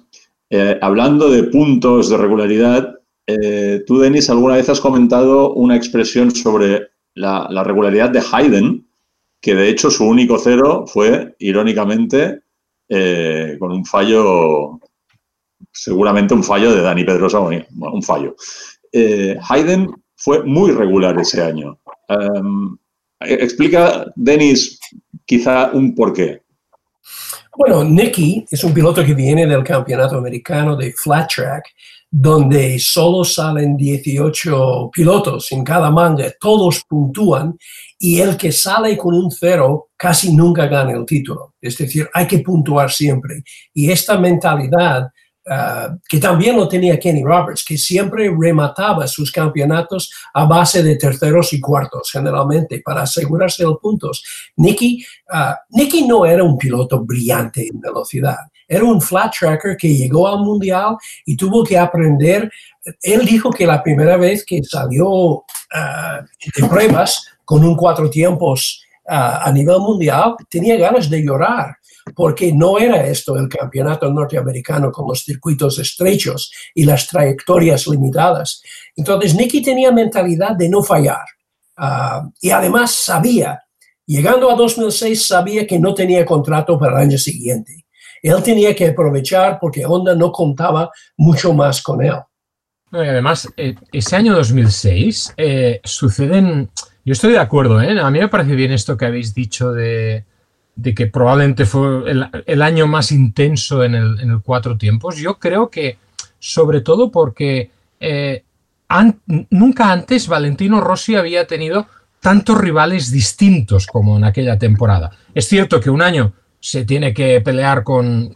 eh, hablando de puntos de regularidad, eh, tú, Denis, alguna vez has comentado una expresión sobre la, regularidad de Haydn, que de hecho su único cero fue, irónicamente, eh, con un fallo, seguramente un fallo de Dani Pedrosa, un fallo. Haydn fue muy regular ese año. Em, explica, Denis, quizá un porqué. Bueno, Nicky es un piloto que viene del campeonato americano de flat track, donde solo salen 18 pilotos en cada manga, todos puntúan y el que sale con un cero casi nunca gana el título. Es decir, hay que puntuar siempre. Y esta mentalidad Ah, que también lo tenía Kenny Roberts, que siempre remataba sus campeonatos a base de terceros y cuartos, generalmente, para asegurarse los puntos. Nicky, ah, Nicky no era un piloto brillante en velocidad, era un flat tracker que llegó al mundial y tuvo que aprender. Él dijo que la primera vez que salió ah, de pruebas con un cuatro tiempos a nivel mundial, tenía ganas de llorar porque no era esto el campeonato norteamericano con los circuitos estrechos y las trayectorias limitadas. Entonces, Nicky tenía mentalidad de no fallar. Ah, y además sabía, llegando a 2006, sabía que no tenía contrato para el año siguiente. Él tenía que aprovechar porque Honda no contaba mucho más con él. además, eh, ese año 2006 eh, suceden yo estoy de acuerdo, ¿eh? A mí me parece bien esto que habéis dicho de, que probablemente fue el, año más intenso en el, cuatro tiempos. Yo creo que, sobre todo porque eh, nunca antes Valentino Rossi había tenido tantos rivales distintos como en aquella temporada. Es cierto que un año se tiene que pelear con,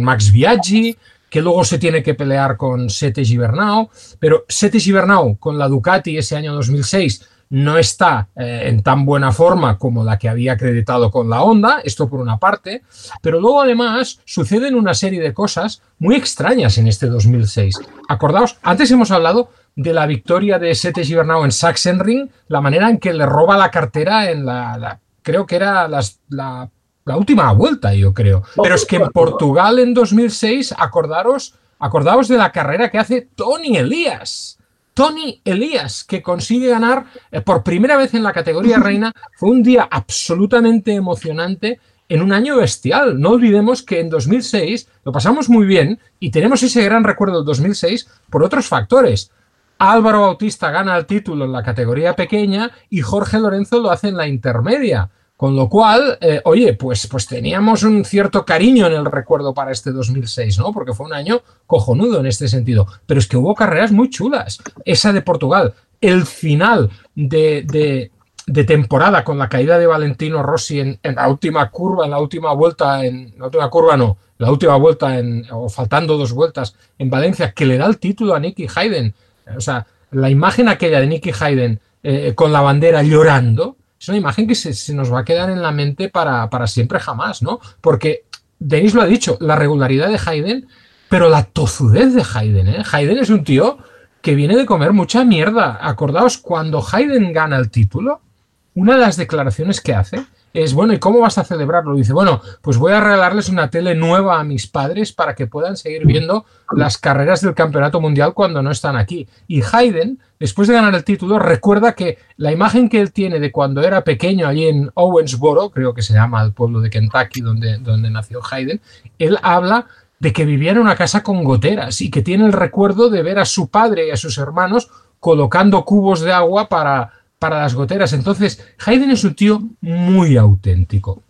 Max Biaggi, que luego se tiene que pelear con Sete Gibernau, pero Sete Gibernau con la Ducati ese año 2006 no está eh, en tan buena forma como la que había acreditado con la Honda, esto por una parte, pero luego además suceden una serie de cosas muy extrañas en este 2006. Acordaos, antes hemos hablado de la victoria de Sete Gibernau en Sachsenring, la manera en que le roba la cartera en la, creo que era la, la, última vuelta, yo creo. Pero es que en Portugal en 2006, acordaros, acordaos de la carrera que hace Tony Elías Tony Elías, que consigue ganar eh, por primera vez en la categoría reina. Fue un día absolutamente emocionante en un año bestial. No olvidemos que en 2006 lo pasamos muy bien y tenemos ese gran recuerdo del 2006 por otros factores. Álvaro Bautista gana el título en la categoría pequeña y Jorge Lorenzo lo hace en la intermedia. Con lo cual, eh, oye, pues, pues teníamos un cierto cariño en el recuerdo para este 2006, ¿no? Porque fue un año cojonudo en este sentido. Pero es que hubo carreras muy chulas. Esa de Portugal, el final de, temporada con la caída de Valentino Rossi en, la última curva, en la última vuelta, en la última curva no, la última vuelta, en, o faltando dos vueltas en Valencia, que le da el título a Nicky Hayden. O sea, la imagen aquella de Nicky Hayden eh, con la bandera llorando es una imagen que se, nos va a quedar en la mente para, siempre jamás, ¿no? Porque Denis lo ha dicho, la regularidad de Hayden, pero la tozudez de Hayden, ¿eh? Hayden es un tío que viene de comer mucha mierda. Acordaos, cuando Hayden gana el título, una de las declaraciones que hace es, bueno, ¿y cómo vas a celebrarlo? Dice, bueno, pues voy a regalarles una tele nueva a mis padres para que puedan seguir viendo las carreras del Campeonato Mundial cuando no están aquí. Y Hayden, después de ganar el título, recuerda que la imagen que él tiene de cuando era pequeño allí en Owensboro, creo que se llama el pueblo de Kentucky donde, donde nació Hayden, él habla de que vivía en una casa con goteras y que tiene el recuerdo de ver a su padre y a sus hermanos colocando cubos de agua para para las goteras. Entonces, Hayden es un tío muy auténtico.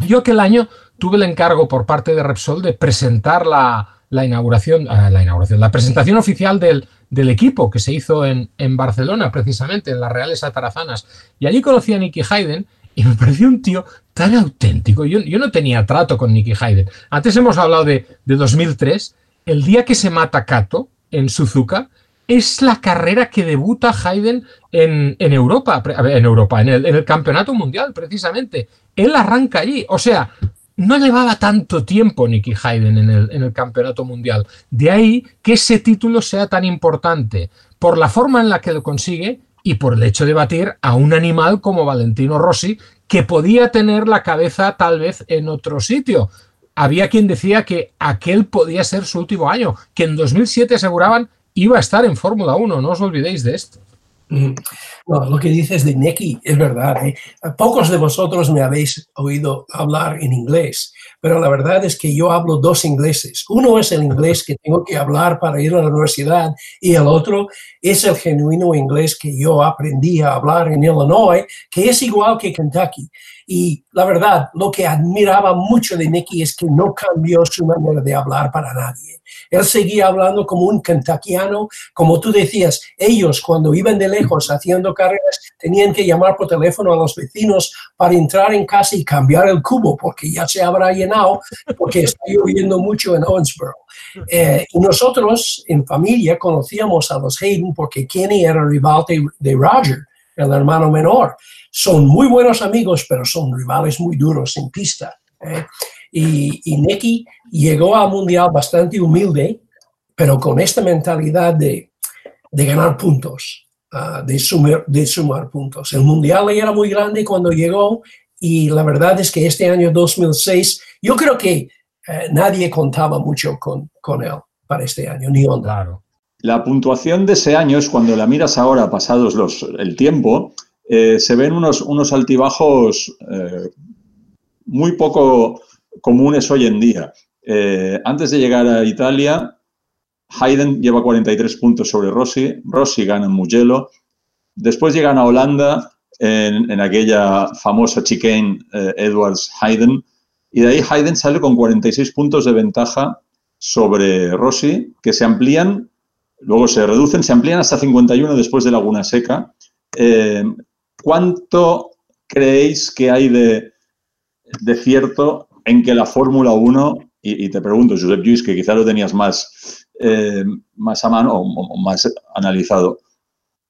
Yo aquel año tuve el encargo por parte de Repsol de presentar la, inauguración, ah, la inauguración, la presentación oficial del, equipo que se hizo en, en, Barcelona, precisamente, en las Reales Atarazanas. Y allí conocí a Nicky Hayden y me (laughs) pareció un tío tan auténtico. Yo, yo no tenía trato con Nicky Hayden. Antes hemos hablado de, de 2003, el día que se mata Kato en Suzuka, es la carrera que debuta Hayden en, Europa, en Europa, en el, campeonato mundial, precisamente. Él arranca allí. O sea, no llevaba tanto tiempo Nicky Hayden en el, en el, campeonato mundial. De ahí que ese título sea tan importante, por la forma en la que lo consigue y por el hecho de batir a un animal como Valentino Rossi, que podía tener la cabeza tal vez en otro sitio. Había quien decía que aquel podía ser su último año, que en 2007 aseguraban iba a estar en Fórmula 1, no os olvidéis de esto. Mm. No, lo que dices de Neki es verdad. ¿eh? Pocos de vosotros me habéis oído hablar en inglés, pero la verdad es que yo hablo dos ingleses. Uno es el inglés que tengo que hablar para ir a la universidad y el otro es el genuino inglés que yo aprendí a hablar en Illinois, que es igual que Kentucky. Y la verdad, lo que admiraba mucho de Nicky es que no cambió su manera de hablar para nadie. Él seguía hablando como un kentuckiano, como tú decías, ellos cuando iban de lejos haciendo carreras tenían que llamar por teléfono a los vecinos para entrar en casa y cambiar el cubo porque ya se habrá llenado porque está lloviendo mucho en Owensboro. Eh, y nosotros en familia conocíamos a los Hayden porque Kenny era rival de Roger, el hermano menor son muy buenos amigos, pero son rivales muy duros en pista. ¿eh? Y, y Nicky llegó al Mundial bastante humilde, pero con esta mentalidad de, de ganar puntos, ah, de, sumar, de sumar puntos. El Mundial era muy grande cuando llegó y la verdad es que este año 2006, yo creo que eh, nadie contaba mucho con, con él para este año, ni Honda. Claro. La puntuación de ese año es cuando la miras ahora, pasados los, el tiempo, eh, se ven unos, unos altibajos eh, muy poco comunes hoy en día. Eh, antes de llegar a Italia, Hayden lleva 43 puntos sobre Rossi, Rossi gana en Mugello, después llegan a Holanda en, en aquella famosa chicane Edwards-Hayden, y de ahí Hayden sale con 46 puntos de ventaja sobre Rossi, que se amplían, luego se reducen, se amplían hasta 51 después de Laguna Seca. Eh, ¿Cuánto creéis que hay de, cierto en que la Fórmula 1, y, te pregunto, Josep Lluís, que quizá lo tenías más, eh, más a mano o, más analizado,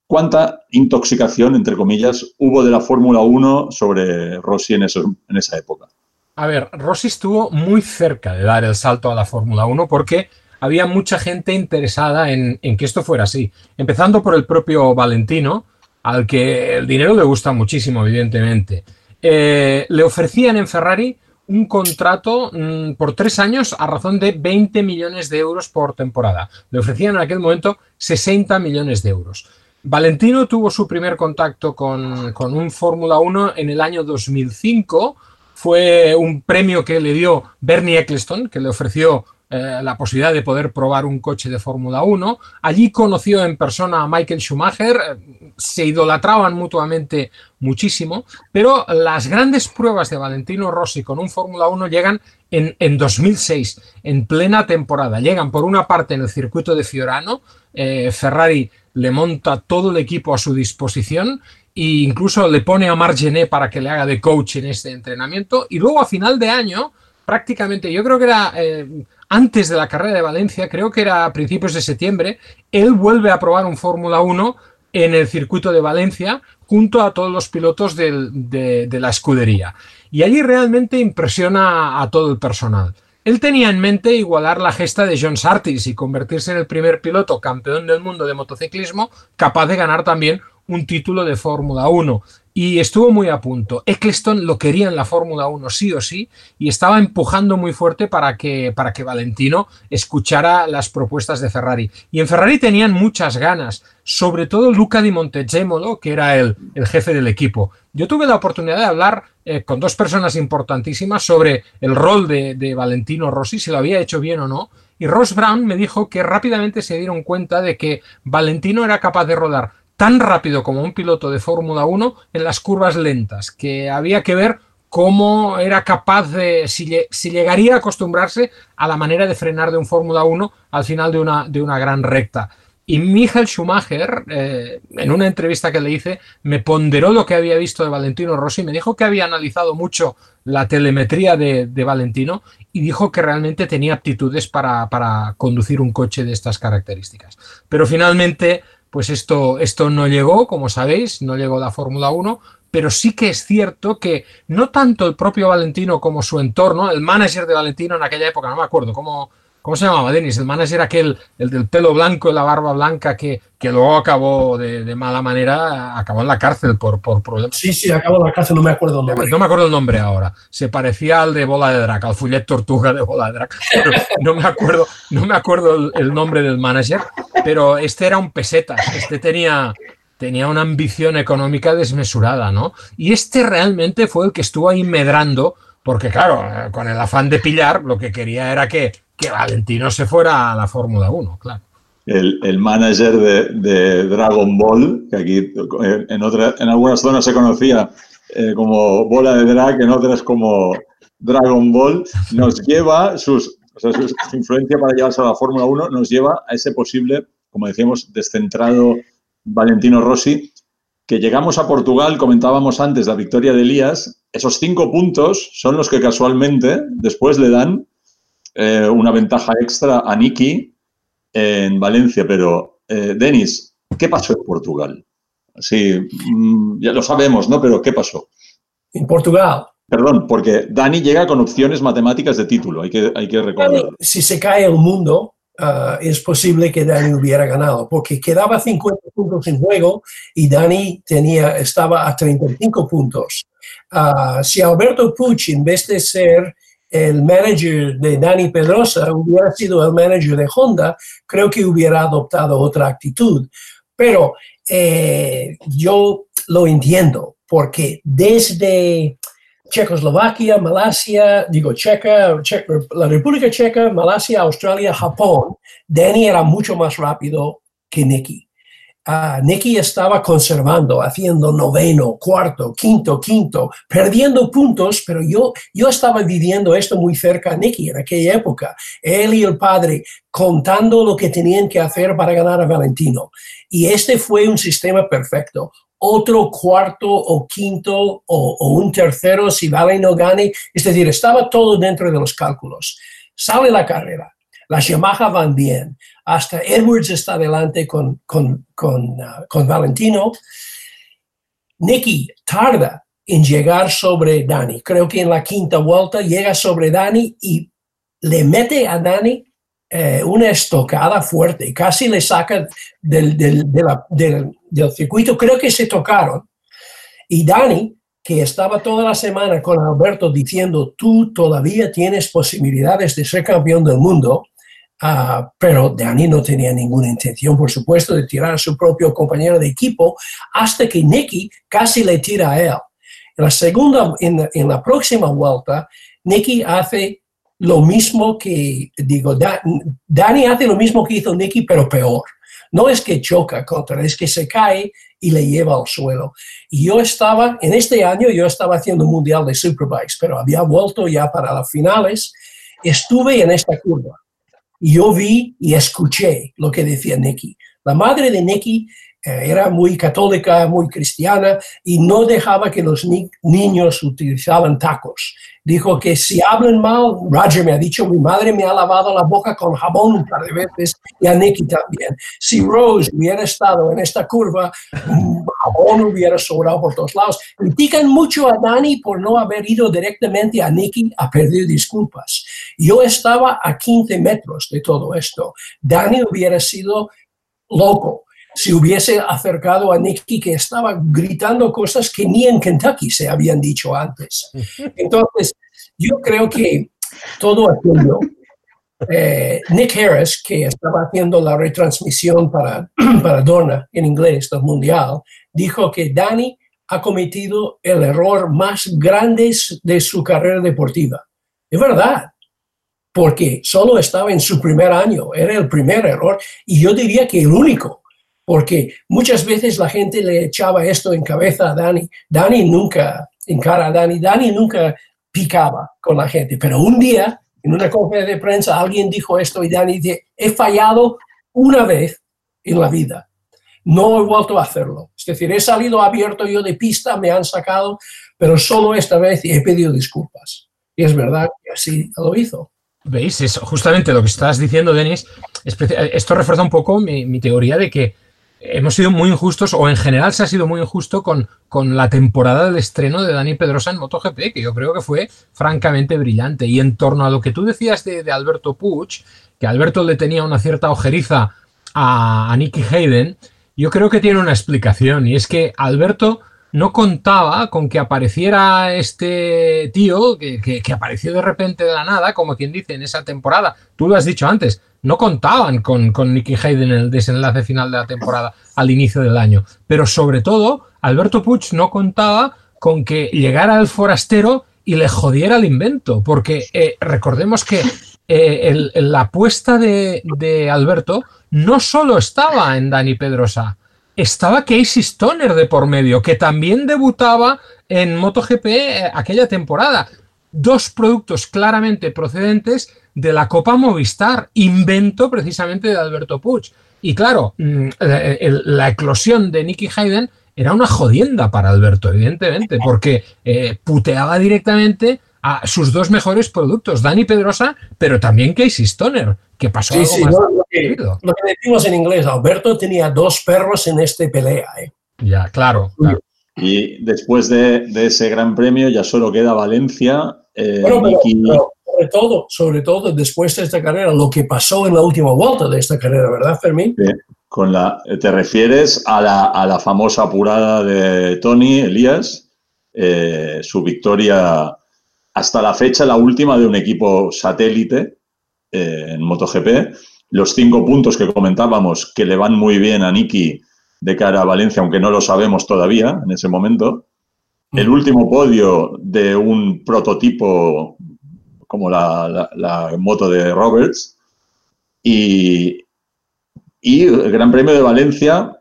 ¿cuánta intoxicación, entre comillas, hubo de la Fórmula 1 sobre Rossi en, en esa época? A ver, Rossi estuvo muy cerca de dar el salto a la Fórmula 1 porque había mucha gente interesada en, en, que esto fuera así. Empezando por el propio Valentino, al que el dinero le gusta muchísimo, evidentemente. Eh, le ofrecían en Ferrari un contrato mmm, por tres años a razón de 20 millones de euros por temporada. Le ofrecían en aquel momento 60 millones de euros. Valentino tuvo su primer contacto con, con un Fórmula 1 en el año 2005. Fue un premio que le dio Bernie Eccleston, que le ofreció eh, la posibilidad de poder probar un coche de Fórmula 1. Allí conoció en persona a Michael Schumacher, eh, se idolatraban mutuamente muchísimo, pero las grandes pruebas de Valentino Rossi con un Fórmula 1 llegan en, en, 2006, en plena temporada. Llegan por una parte en el circuito de Fiorano, eh, Ferrari le monta todo el equipo a su disposición e incluso le pone a Margené para que le haga de coach en este entrenamiento y luego a final de año prácticamente, yo creo que era eh, antes de la carrera de Valencia, creo que era a principios de septiembre, él vuelve a probar un Fórmula 1 en el circuito de Valencia junto a todos los pilotos de, de, la escudería. Y allí realmente impresiona a todo el personal. Él tenía en mente igualar la gesta de John Sartis y convertirse en el primer piloto campeón del mundo de motociclismo capaz de ganar también un título de Fórmula 1 y estuvo muy a punto. Eccleston lo quería en la Fórmula 1 sí o sí y estaba empujando muy fuerte para que, para que Valentino escuchara las propuestas de Ferrari. Y en Ferrari tenían muchas ganas, sobre todo Luca di Montezemolo, que era el, el jefe del equipo. Yo tuve la oportunidad de hablar eh, con dos personas importantísimas sobre el rol de, de Valentino Rossi, si lo había hecho bien o no. Y Ross Brown me dijo que rápidamente se dieron cuenta de que Valentino era capaz de rodar tan rápido como un piloto de Fórmula 1 en las curvas lentas, que había que ver cómo era capaz de, si, si, llegaría a acostumbrarse a la manera de frenar de un Fórmula 1 al final de una, de una gran recta. Y Michael Schumacher, eh, en una entrevista que le hice, me ponderó lo que había visto de Valentino Rossi, me dijo que había analizado mucho la telemetría de, de Valentino y dijo que realmente tenía aptitudes para, para conducir un coche de estas características. Pero finalmente pues esto, esto no llegó, como sabéis, no llegó la Fórmula 1, pero sí que es cierto que no tanto el propio Valentino como su entorno, el manager de Valentino en aquella época, no me acuerdo cómo, cómo se llamaba, Denis, el manager aquel, el del pelo blanco y la barba blanca, que, que luego acabó de, de, mala manera, acabó en la cárcel por, por problemas. Sí, sí, acabó en la cárcel, no me acuerdo el nombre. No me acuerdo el nombre ahora. Se parecía al de Bola de Drac, al Fullet Tortuga de Bola de Drac. no me acuerdo, no me acuerdo el, el nombre del manager, pero este era un pesetas, este tenía, tenía una ambición económica desmesurada, ¿no? Y este realmente fue el que estuvo ahí medrando, porque claro, con el afán de pillar, lo que quería era que, que Valentino se fuera a la Fórmula 1, claro. El, el manager de, de, Dragon Ball, que aquí en, otra, en algunas zonas se conocía eh, como bola de drag, en otras como Dragon Ball, nos (laughs) lleva sus, o sea, su, su influencia para llevarse a la Fórmula 1 nos lleva a ese posible, como decíamos, descentrado Valentino Rossi, que llegamos a Portugal, comentábamos antes la victoria de Elías, esos cinco puntos son los que casualmente después le dan eh, una ventaja extra a Niki en Valencia, pero eh, Denis, ¿qué pasó en Portugal? Sí, mmm, ya lo sabemos, ¿no? Pero ¿qué pasó? En Portugal. Perdón, porque Dani llega con opciones matemáticas de título, hay que, hay que recordarlo. Si se cae el mundo, ah, es posible que Dani hubiera ganado, porque quedaba 50 puntos en juego y Dani tenía, estaba a 35 puntos. Ah, si Alberto Puch, en vez de ser el manager de Dani Pedrosa, hubiera sido el manager de Honda, creo que hubiera adoptado otra actitud. Pero eh, yo lo entiendo, porque desde Checoslovaquia, Malasia, digo Checa, la República Checa, Malasia, Australia, Japón, Danny era mucho más rápido que Nicky. Uh, Nicky estaba conservando, haciendo noveno, cuarto, quinto, quinto, perdiendo puntos, pero yo, yo estaba viviendo esto muy cerca a Nicky en aquella época. Él y el padre contando lo que tenían que hacer para ganar a Valentino. Y este fue un sistema perfecto otro cuarto o quinto o, un tercero si vale no gane. Es decir, estaba todo dentro de los cálculos. Sale la carrera, las Yamaha van bien, hasta Edwards está adelante con, con, con, uh, con Valentino. Nicky tarda en llegar sobre Dani. Creo que en la quinta vuelta llega sobre Dani y le mete a Dani eh, una estocada fuerte, casi le saca del, del, del, circuito, creo que se tocaron. Y Dani, que estaba toda la semana con Alberto diciendo, tú todavía tienes posibilidades de ser campeón del mundo, ah, pero Dani no tenía ninguna intención, por supuesto, de tirar a su propio compañero de equipo, hasta que Nicky casi le tira a él. En la segunda, en, en la próxima vuelta, Nicky hace lo mismo que, digo, Dani hace lo mismo que hizo Nicky, pero peor. No es que choca contra, es que se cae y le lleva al suelo. Y yo estaba, en este año yo estaba haciendo un mundial de Superbikes, pero había vuelto ya para las finales. Estuve en esta curva y yo vi y escuché lo que decía Nicky. La madre de Nicky era muy católica, muy cristiana y no dejaba que los niños utilizaban tacos. Dijo que si hablan mal, Roger me ha dicho, mi madre me ha lavado la boca con jabón un par de veces y a Nicky también. Si Rose hubiera estado en esta curva, jabón hubiera sobrado por todos lados. Critican mucho a Dani por no haber ido directamente a Nicky a pedir disculpas. Yo estaba a 15 metros de todo esto. Dani hubiera sido loco si hubiese acercado a Nicky que estaba gritando cosas que ni en Kentucky se habían dicho antes. Entonces, yo creo que todo aquello, eh, Nick Harris, que estaba haciendo la retransmisión para, (clears throat) para Donna en inglés del Mundial, dijo que Danny ha cometido el error más grande de su carrera deportiva. Es verdad, porque solo estaba en su primer año, era el primer error, y yo diría que el único porque muchas veces la gente le echaba esto en cabeza a Dani. Dani nunca, en cara a Dani, Dani nunca picaba con la gente, pero un día en una conferencia de prensa alguien dijo esto y Dani dice, he fallado una vez en la vida, no he vuelto a hacerlo. Es decir, he salido abierto yo de pista, me han sacado, pero solo esta vez he pedido disculpas. Y es verdad que así lo hizo. ¿Veis? Es justamente lo que estás diciendo, Denis. Esto refuerza un poco mi teoría de que hemos sido muy injustos, o en general se ha sido muy injusto con, con la temporada del estreno de Dani Pedrosa en MotoGP, que yo creo que fue francamente brillante. Y en torno a lo que tú decías de, Alberto Puch, que Alberto le tenía una cierta ojeriza a, Nicky Hayden, yo creo que tiene una explicación, y es que Alberto no contaba con que apareciera este tío, que, que, apareció de repente de la nada, como quien dice, en esa temporada. Tú lo has dicho antes, no contaban con, con Nicky Hayden en el desenlace final de la temporada al inicio del año. Pero sobre todo, Alberto Puig no contaba con que llegara el forastero y le jodiera el invento, porque eh, recordemos que eh, la apuesta de, de, Alberto no solo estaba en Dani Pedrosa, estaba Casey Stoner de por medio, que también debutaba en MotoGP eh, aquella temporada. Dos productos claramente procedentes de la Copa Movistar, invento precisamente de Alberto Puig. Y claro, mm, la eclosión de Nicky Hayden era una jodienda para Alberto, evidentemente, porque eh, puteaba directamente a sus dos mejores productos, Dani Pedrosa, pero también Casey Stoner, que pasó algo más lo, que, decimos en inglés, Alberto tenía dos perros en este pelea. ¿eh? Ya, claro. Y después de, ese gran premio ya solo queda Valencia. Eh, sobre todo, sobre todo después de esta carrera, lo que pasó en la última vuelta de esta carrera, ¿verdad, Fermín? Sí. Con la, te refieres a la, a la famosa apurada de Tony Elías, eh, su victoria hasta la fecha, la última de un equipo satélite eh, en MotoGP. Los cinco puntos que comentábamos que le van muy bien a Nicky de cara a Valencia, aunque no lo sabemos todavía en ese momento. El último podio de un prototipo como la, la, la moto de Roberts. Y, y el Gran Premio de Valencia,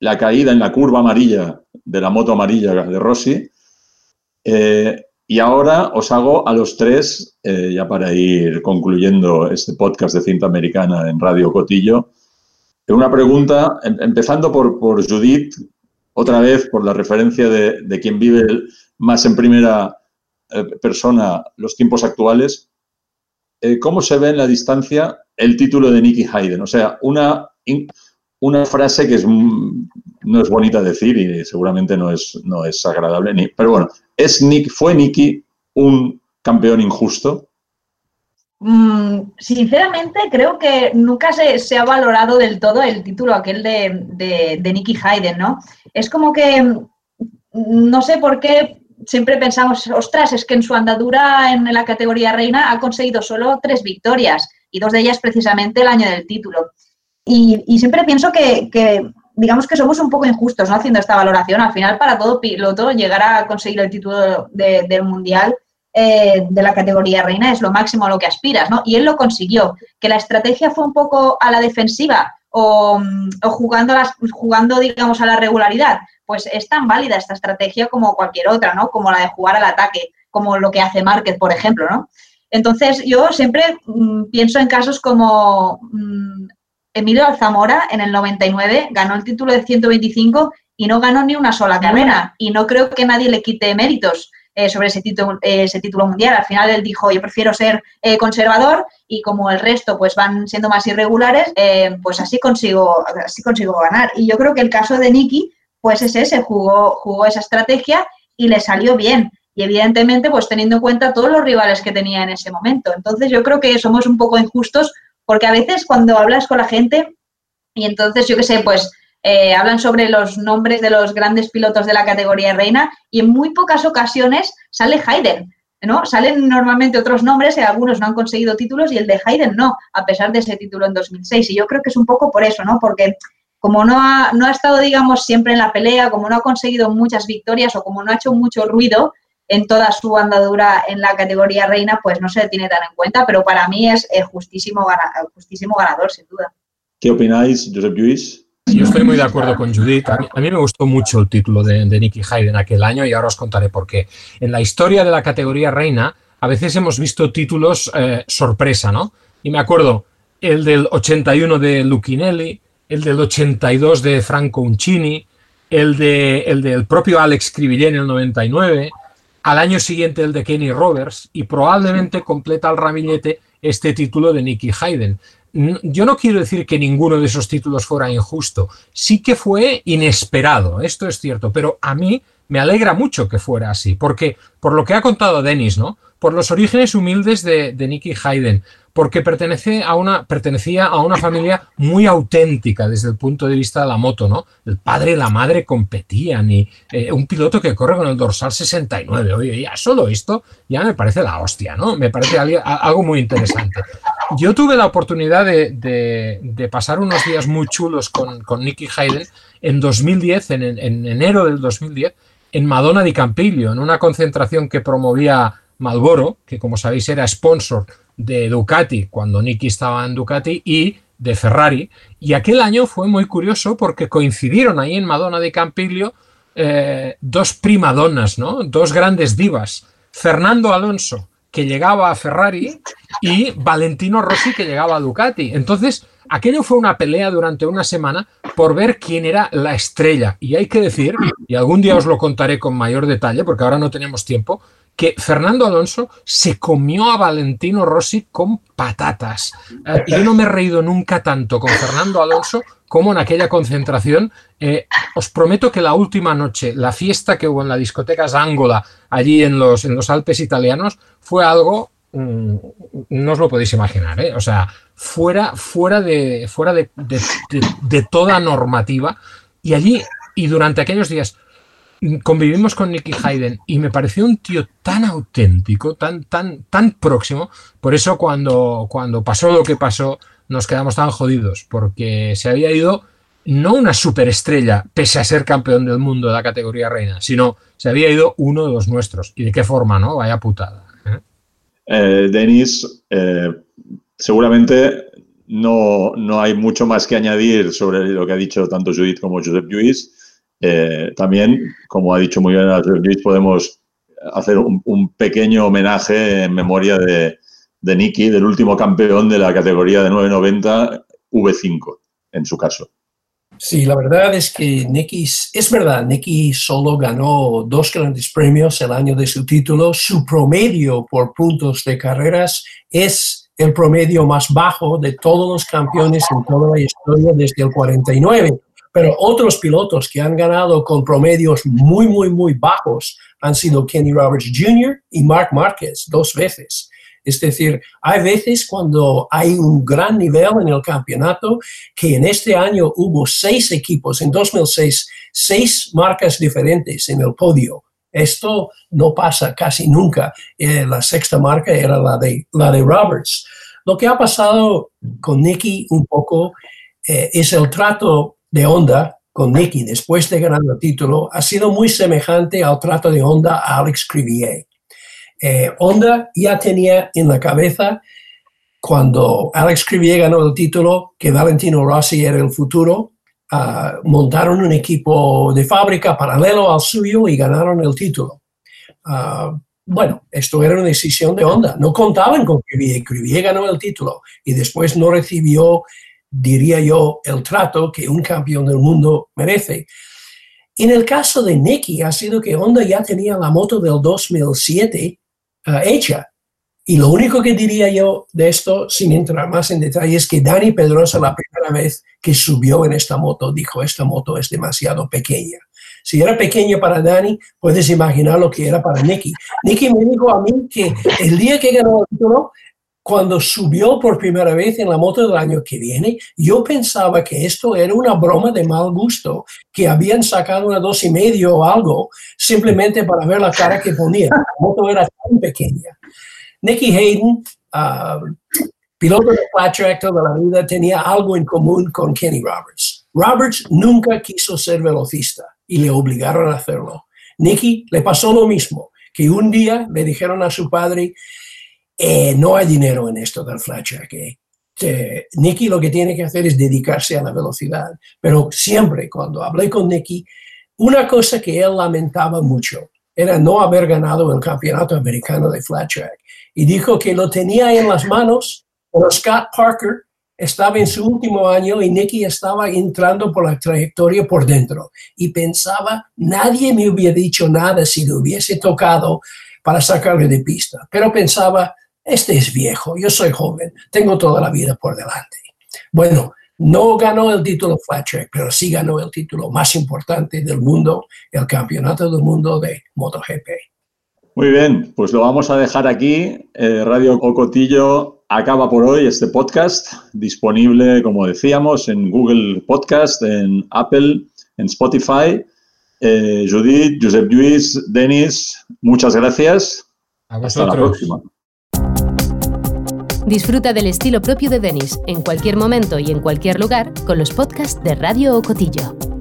la caída en la curva amarilla de la moto amarilla de Rossi. Eh, y ahora os hago a los tres, eh, ya para ir concluyendo este podcast de cinta americana en Radio Cotillo, una pregunta, em, empezando por, Judith, otra vez por la referencia de, de quien vive más en primera eh, persona los tiempos actuales. Eh, ¿Cómo se ve en la distancia el título de Nicky Hayden? O sea, una, una frase que es, no es bonita decir y seguramente no es, no es agradable, pero bueno, ¿es Nick, ¿fue Nicky un campeón injusto? Mm, sinceramente, creo que nunca se, ha valorado del todo el título aquel de, de, Nicky Hayden, ¿no? Es como que, mm, no sé por qué siempre pensamos, ostras, es que en su andadura en la categoría reina ha conseguido solo tres victorias y dos de ellas precisamente el año del título. Y, siempre pienso que, digamos que somos un poco injustos, ¿no? Haciendo esta valoración. Al final, para todo piloto, llegar a conseguir el título de, del Mundial eh, de la categoría reina es lo máximo a lo que aspiras, ¿no? Y él lo consiguió. Que la estrategia fue un poco a la defensiva o, o jugando, las, jugando, digamos, a la regularidad, pues es tan válida esta estrategia como cualquier otra, ¿no? Como la de jugar al ataque, como lo que hace Márquez, por ejemplo, ¿no? Entonces, yo siempre mmm, pienso en casos como mmm, Emilio Alzamora en el 99 ganó el título de 125 y no ganó ni una sola carrera. Y no creo que nadie le quite méritos eh, sobre ese título, eh, ese título mundial. Al final él dijo, yo prefiero ser eh, conservador y como el resto pues van siendo más irregulares, pues así consigo, así consigo ganar. Y yo creo que el caso de Nicky, pues es ese, jugó, jugó esa estrategia y le salió bien. Y evidentemente, pues teniendo en cuenta todos los rivales que tenía en ese momento. Entonces yo creo que somos un poco injustos porque a veces cuando hablas con la gente y entonces, yo qué sé, pues eh, hablan sobre los nombres de los grandes pilotos de la categoría reina y en muy pocas ocasiones sale Hayden, ¿no? Salen normalmente otros nombres y algunos no han conseguido títulos y el de Hayden no, a pesar de ese título en 2006. Y yo creo que es un poco por eso, ¿no? Porque como no ha, no ha estado, digamos, siempre en la pelea, como no ha conseguido muchas victorias o como no ha hecho mucho ruido en toda su andadura en la categoría reina, pues no se tiene tan en cuenta, pero para mí es el justísimo, justísimo ganador, sin duda. ¿Qué opináis, Josep Lluís? Yo estoy muy de acuerdo con Judith. A mí, me gustó mucho el título de, Nicky Hayden aquel año y ahora os contaré por qué. En la historia de la categoría reina, a veces hemos visto títulos eh, sorpresa, ¿no? Y me acuerdo el del 81 de Lucinelli, el del 82 de Franco Uncini, el, de, el del propio Alex Cribillé en el 99, al año siguiente el de Kenny Roberts y probablemente completa el ramillete este título de Nicky Hayden yo no quiero decir que ninguno de esos títulos fuera injusto, sí que fue inesperado, esto es cierto, pero a mí me alegra mucho que fuera así, porque por lo que ha contado Dennis, ¿no? Por los orígenes humildes de, de Nicky Hayden, porque pertenecía a una familia muy auténtica desde el punto de vista de la moto, ¿no? El padre y la madre competían y eh, un piloto que corre con el dorsal 69, oye, ya solo esto ya me parece la hostia, ¿no? Me parece algo muy interesante. Yo tuve la oportunidad de, de, de pasar unos días muy chulos con, con Nicky Hayden en 2010, en, en enero del 2010, en Madonna di Campiglio, en una concentración que promovía Malboro, que como sabéis era sponsor de Ducati cuando Nicky estaba en Ducati y de Ferrari. Y aquel año fue muy curioso porque coincidieron ahí en Madonna de Campiglio eh, dos primadonas, ¿no? Dos grandes divas. Fernando Alonso, que llegaba a Ferrari, y Valentino Rossi, que llegaba a Ducati. Entonces, aquello fue una pelea durante una semana por ver quién era la estrella. Y hay que decir, y algún día os lo contaré con mayor detalle, porque ahora no tenemos tiempo, que Fernando Alonso se comió a Valentino Rossi con patatas. Eh, yo no me he reído nunca tanto con Fernando Alonso como en aquella concentración. Eh, os prometo que la última noche, la fiesta que hubo en la discoteca Zangola, allí en los, en los Alpes italianos, fue algo mm, no os lo podéis imaginar, ¿eh? O sea, fuera, fuera, de, fuera de, de, toda normativa. Y allí, y durante aquellos días, convivimos con Nicky Hayden y me pareció un tío tan auténtico, tan, tan, tan próximo. Por eso cuando, cuando pasó lo que pasó, nos quedamos tan jodidos, porque se había ido no una superestrella, pese a ser campeón del mundo de la categoría reina, sino se había ido uno de los nuestros. ¿Y de qué forma, no? Vaya putada. ¿eh? eh Denis, eh, seguramente no, no, hay mucho más que añadir sobre lo que ha dicho tanto Judith como Josep Lluís. Eh, también, como ha dicho muy bien Lluís, podemos hacer un, pequeño homenaje en memoria de, de Nicky, del último campeón de la categoría de 990 V5, en su caso. Sí, la verdad es que Nicky, es verdad, Nicky solo ganó dos grandes premios el año de su título. Su promedio por puntos de carreras es el promedio más bajo de todos los campeones en toda la historia desde el 49. Pero otros pilotos que han ganado con promedios muy, muy, muy bajos han sido Kenny Roberts Jr. y Mark Marquez dos veces. Es decir, hay veces cuando hay un gran nivel en el campeonato, que en este año hubo seis equipos, en 2006, seis marcas diferentes en el podio. Esto no pasa casi nunca. Eh, la sexta marca era la de, la de Roberts. Lo que ha pasado con Nicky un poco eh, es el trato de Honda con Nicky después de ganar el título ha sido muy semejante al trato de Honda a Alex Crivier. Eh, Honda ya tenía en la cabeza cuando Alex Crivier ganó el título que Valentino Rossi era el futuro. Ah, montaron un equipo de fábrica paralelo al suyo y ganaron el título. Ah, bueno, esto era una decisión de Honda. No contaban con Crivier. Crivier ganó el título y después no recibió, diría yo, el trato que un campeón del mundo merece. En el caso de Nicky ha sido que Honda ya tenía la moto del 2007 hecha. Y lo único que diría yo de esto, sin entrar más en detalle, es que Dani Pedrosa la primera vez que subió en esta moto dijo, esta moto es demasiado pequeña. Si era pequeña para Dani, puedes imaginar lo que era para Nicky. Nicky me dijo a mí que el día que ganó el título, cuando subió por primera vez en la moto del año que viene, yo pensaba que esto era una broma de mal gusto, que habían sacado una dos y medio o algo simplemente para ver la cara que ponía. La moto era tan pequeña. Nicky Hayden, ah, piloto de flat track toda la vida, tenía algo en común con Kenny Roberts. Roberts nunca quiso ser velocista y le obligaron a hacerlo. Nicky le pasó lo mismo, que un día le dijeron a su padre, eh, no hay dinero en esto del flat track. Eh. Nicky lo que tiene que hacer es dedicarse a la velocidad. Pero siempre cuando hablé con Nicky, una cosa que él lamentaba mucho era no haber ganado el campeonato americano de flat track. Y dijo que lo tenía en las manos, pero Scott Parker estaba en su último año y Nicky estaba entrando por la trayectoria por dentro. Y pensaba, nadie me hubiera dicho nada si le hubiese tocado para sacarle de pista. Pero pensaba, este es viejo, yo soy joven, tengo toda la vida por delante. Bueno, no ganó el título flat track, pero sí ganó el título más importante del mundo, el campeonato del mundo de MotoGP. Muy bien, pues lo vamos a dejar aquí. Eh, Radio Ocotillo acaba por hoy este podcast, disponible, como decíamos, en Google Podcast, en Apple, en Spotify. Eh, Judith, Josep Luis, Denis, muchas gracias. Hasta la próxima. Disfruta del estilo propio de Denis en cualquier momento y en cualquier lugar con los podcasts de Radio Ocotillo.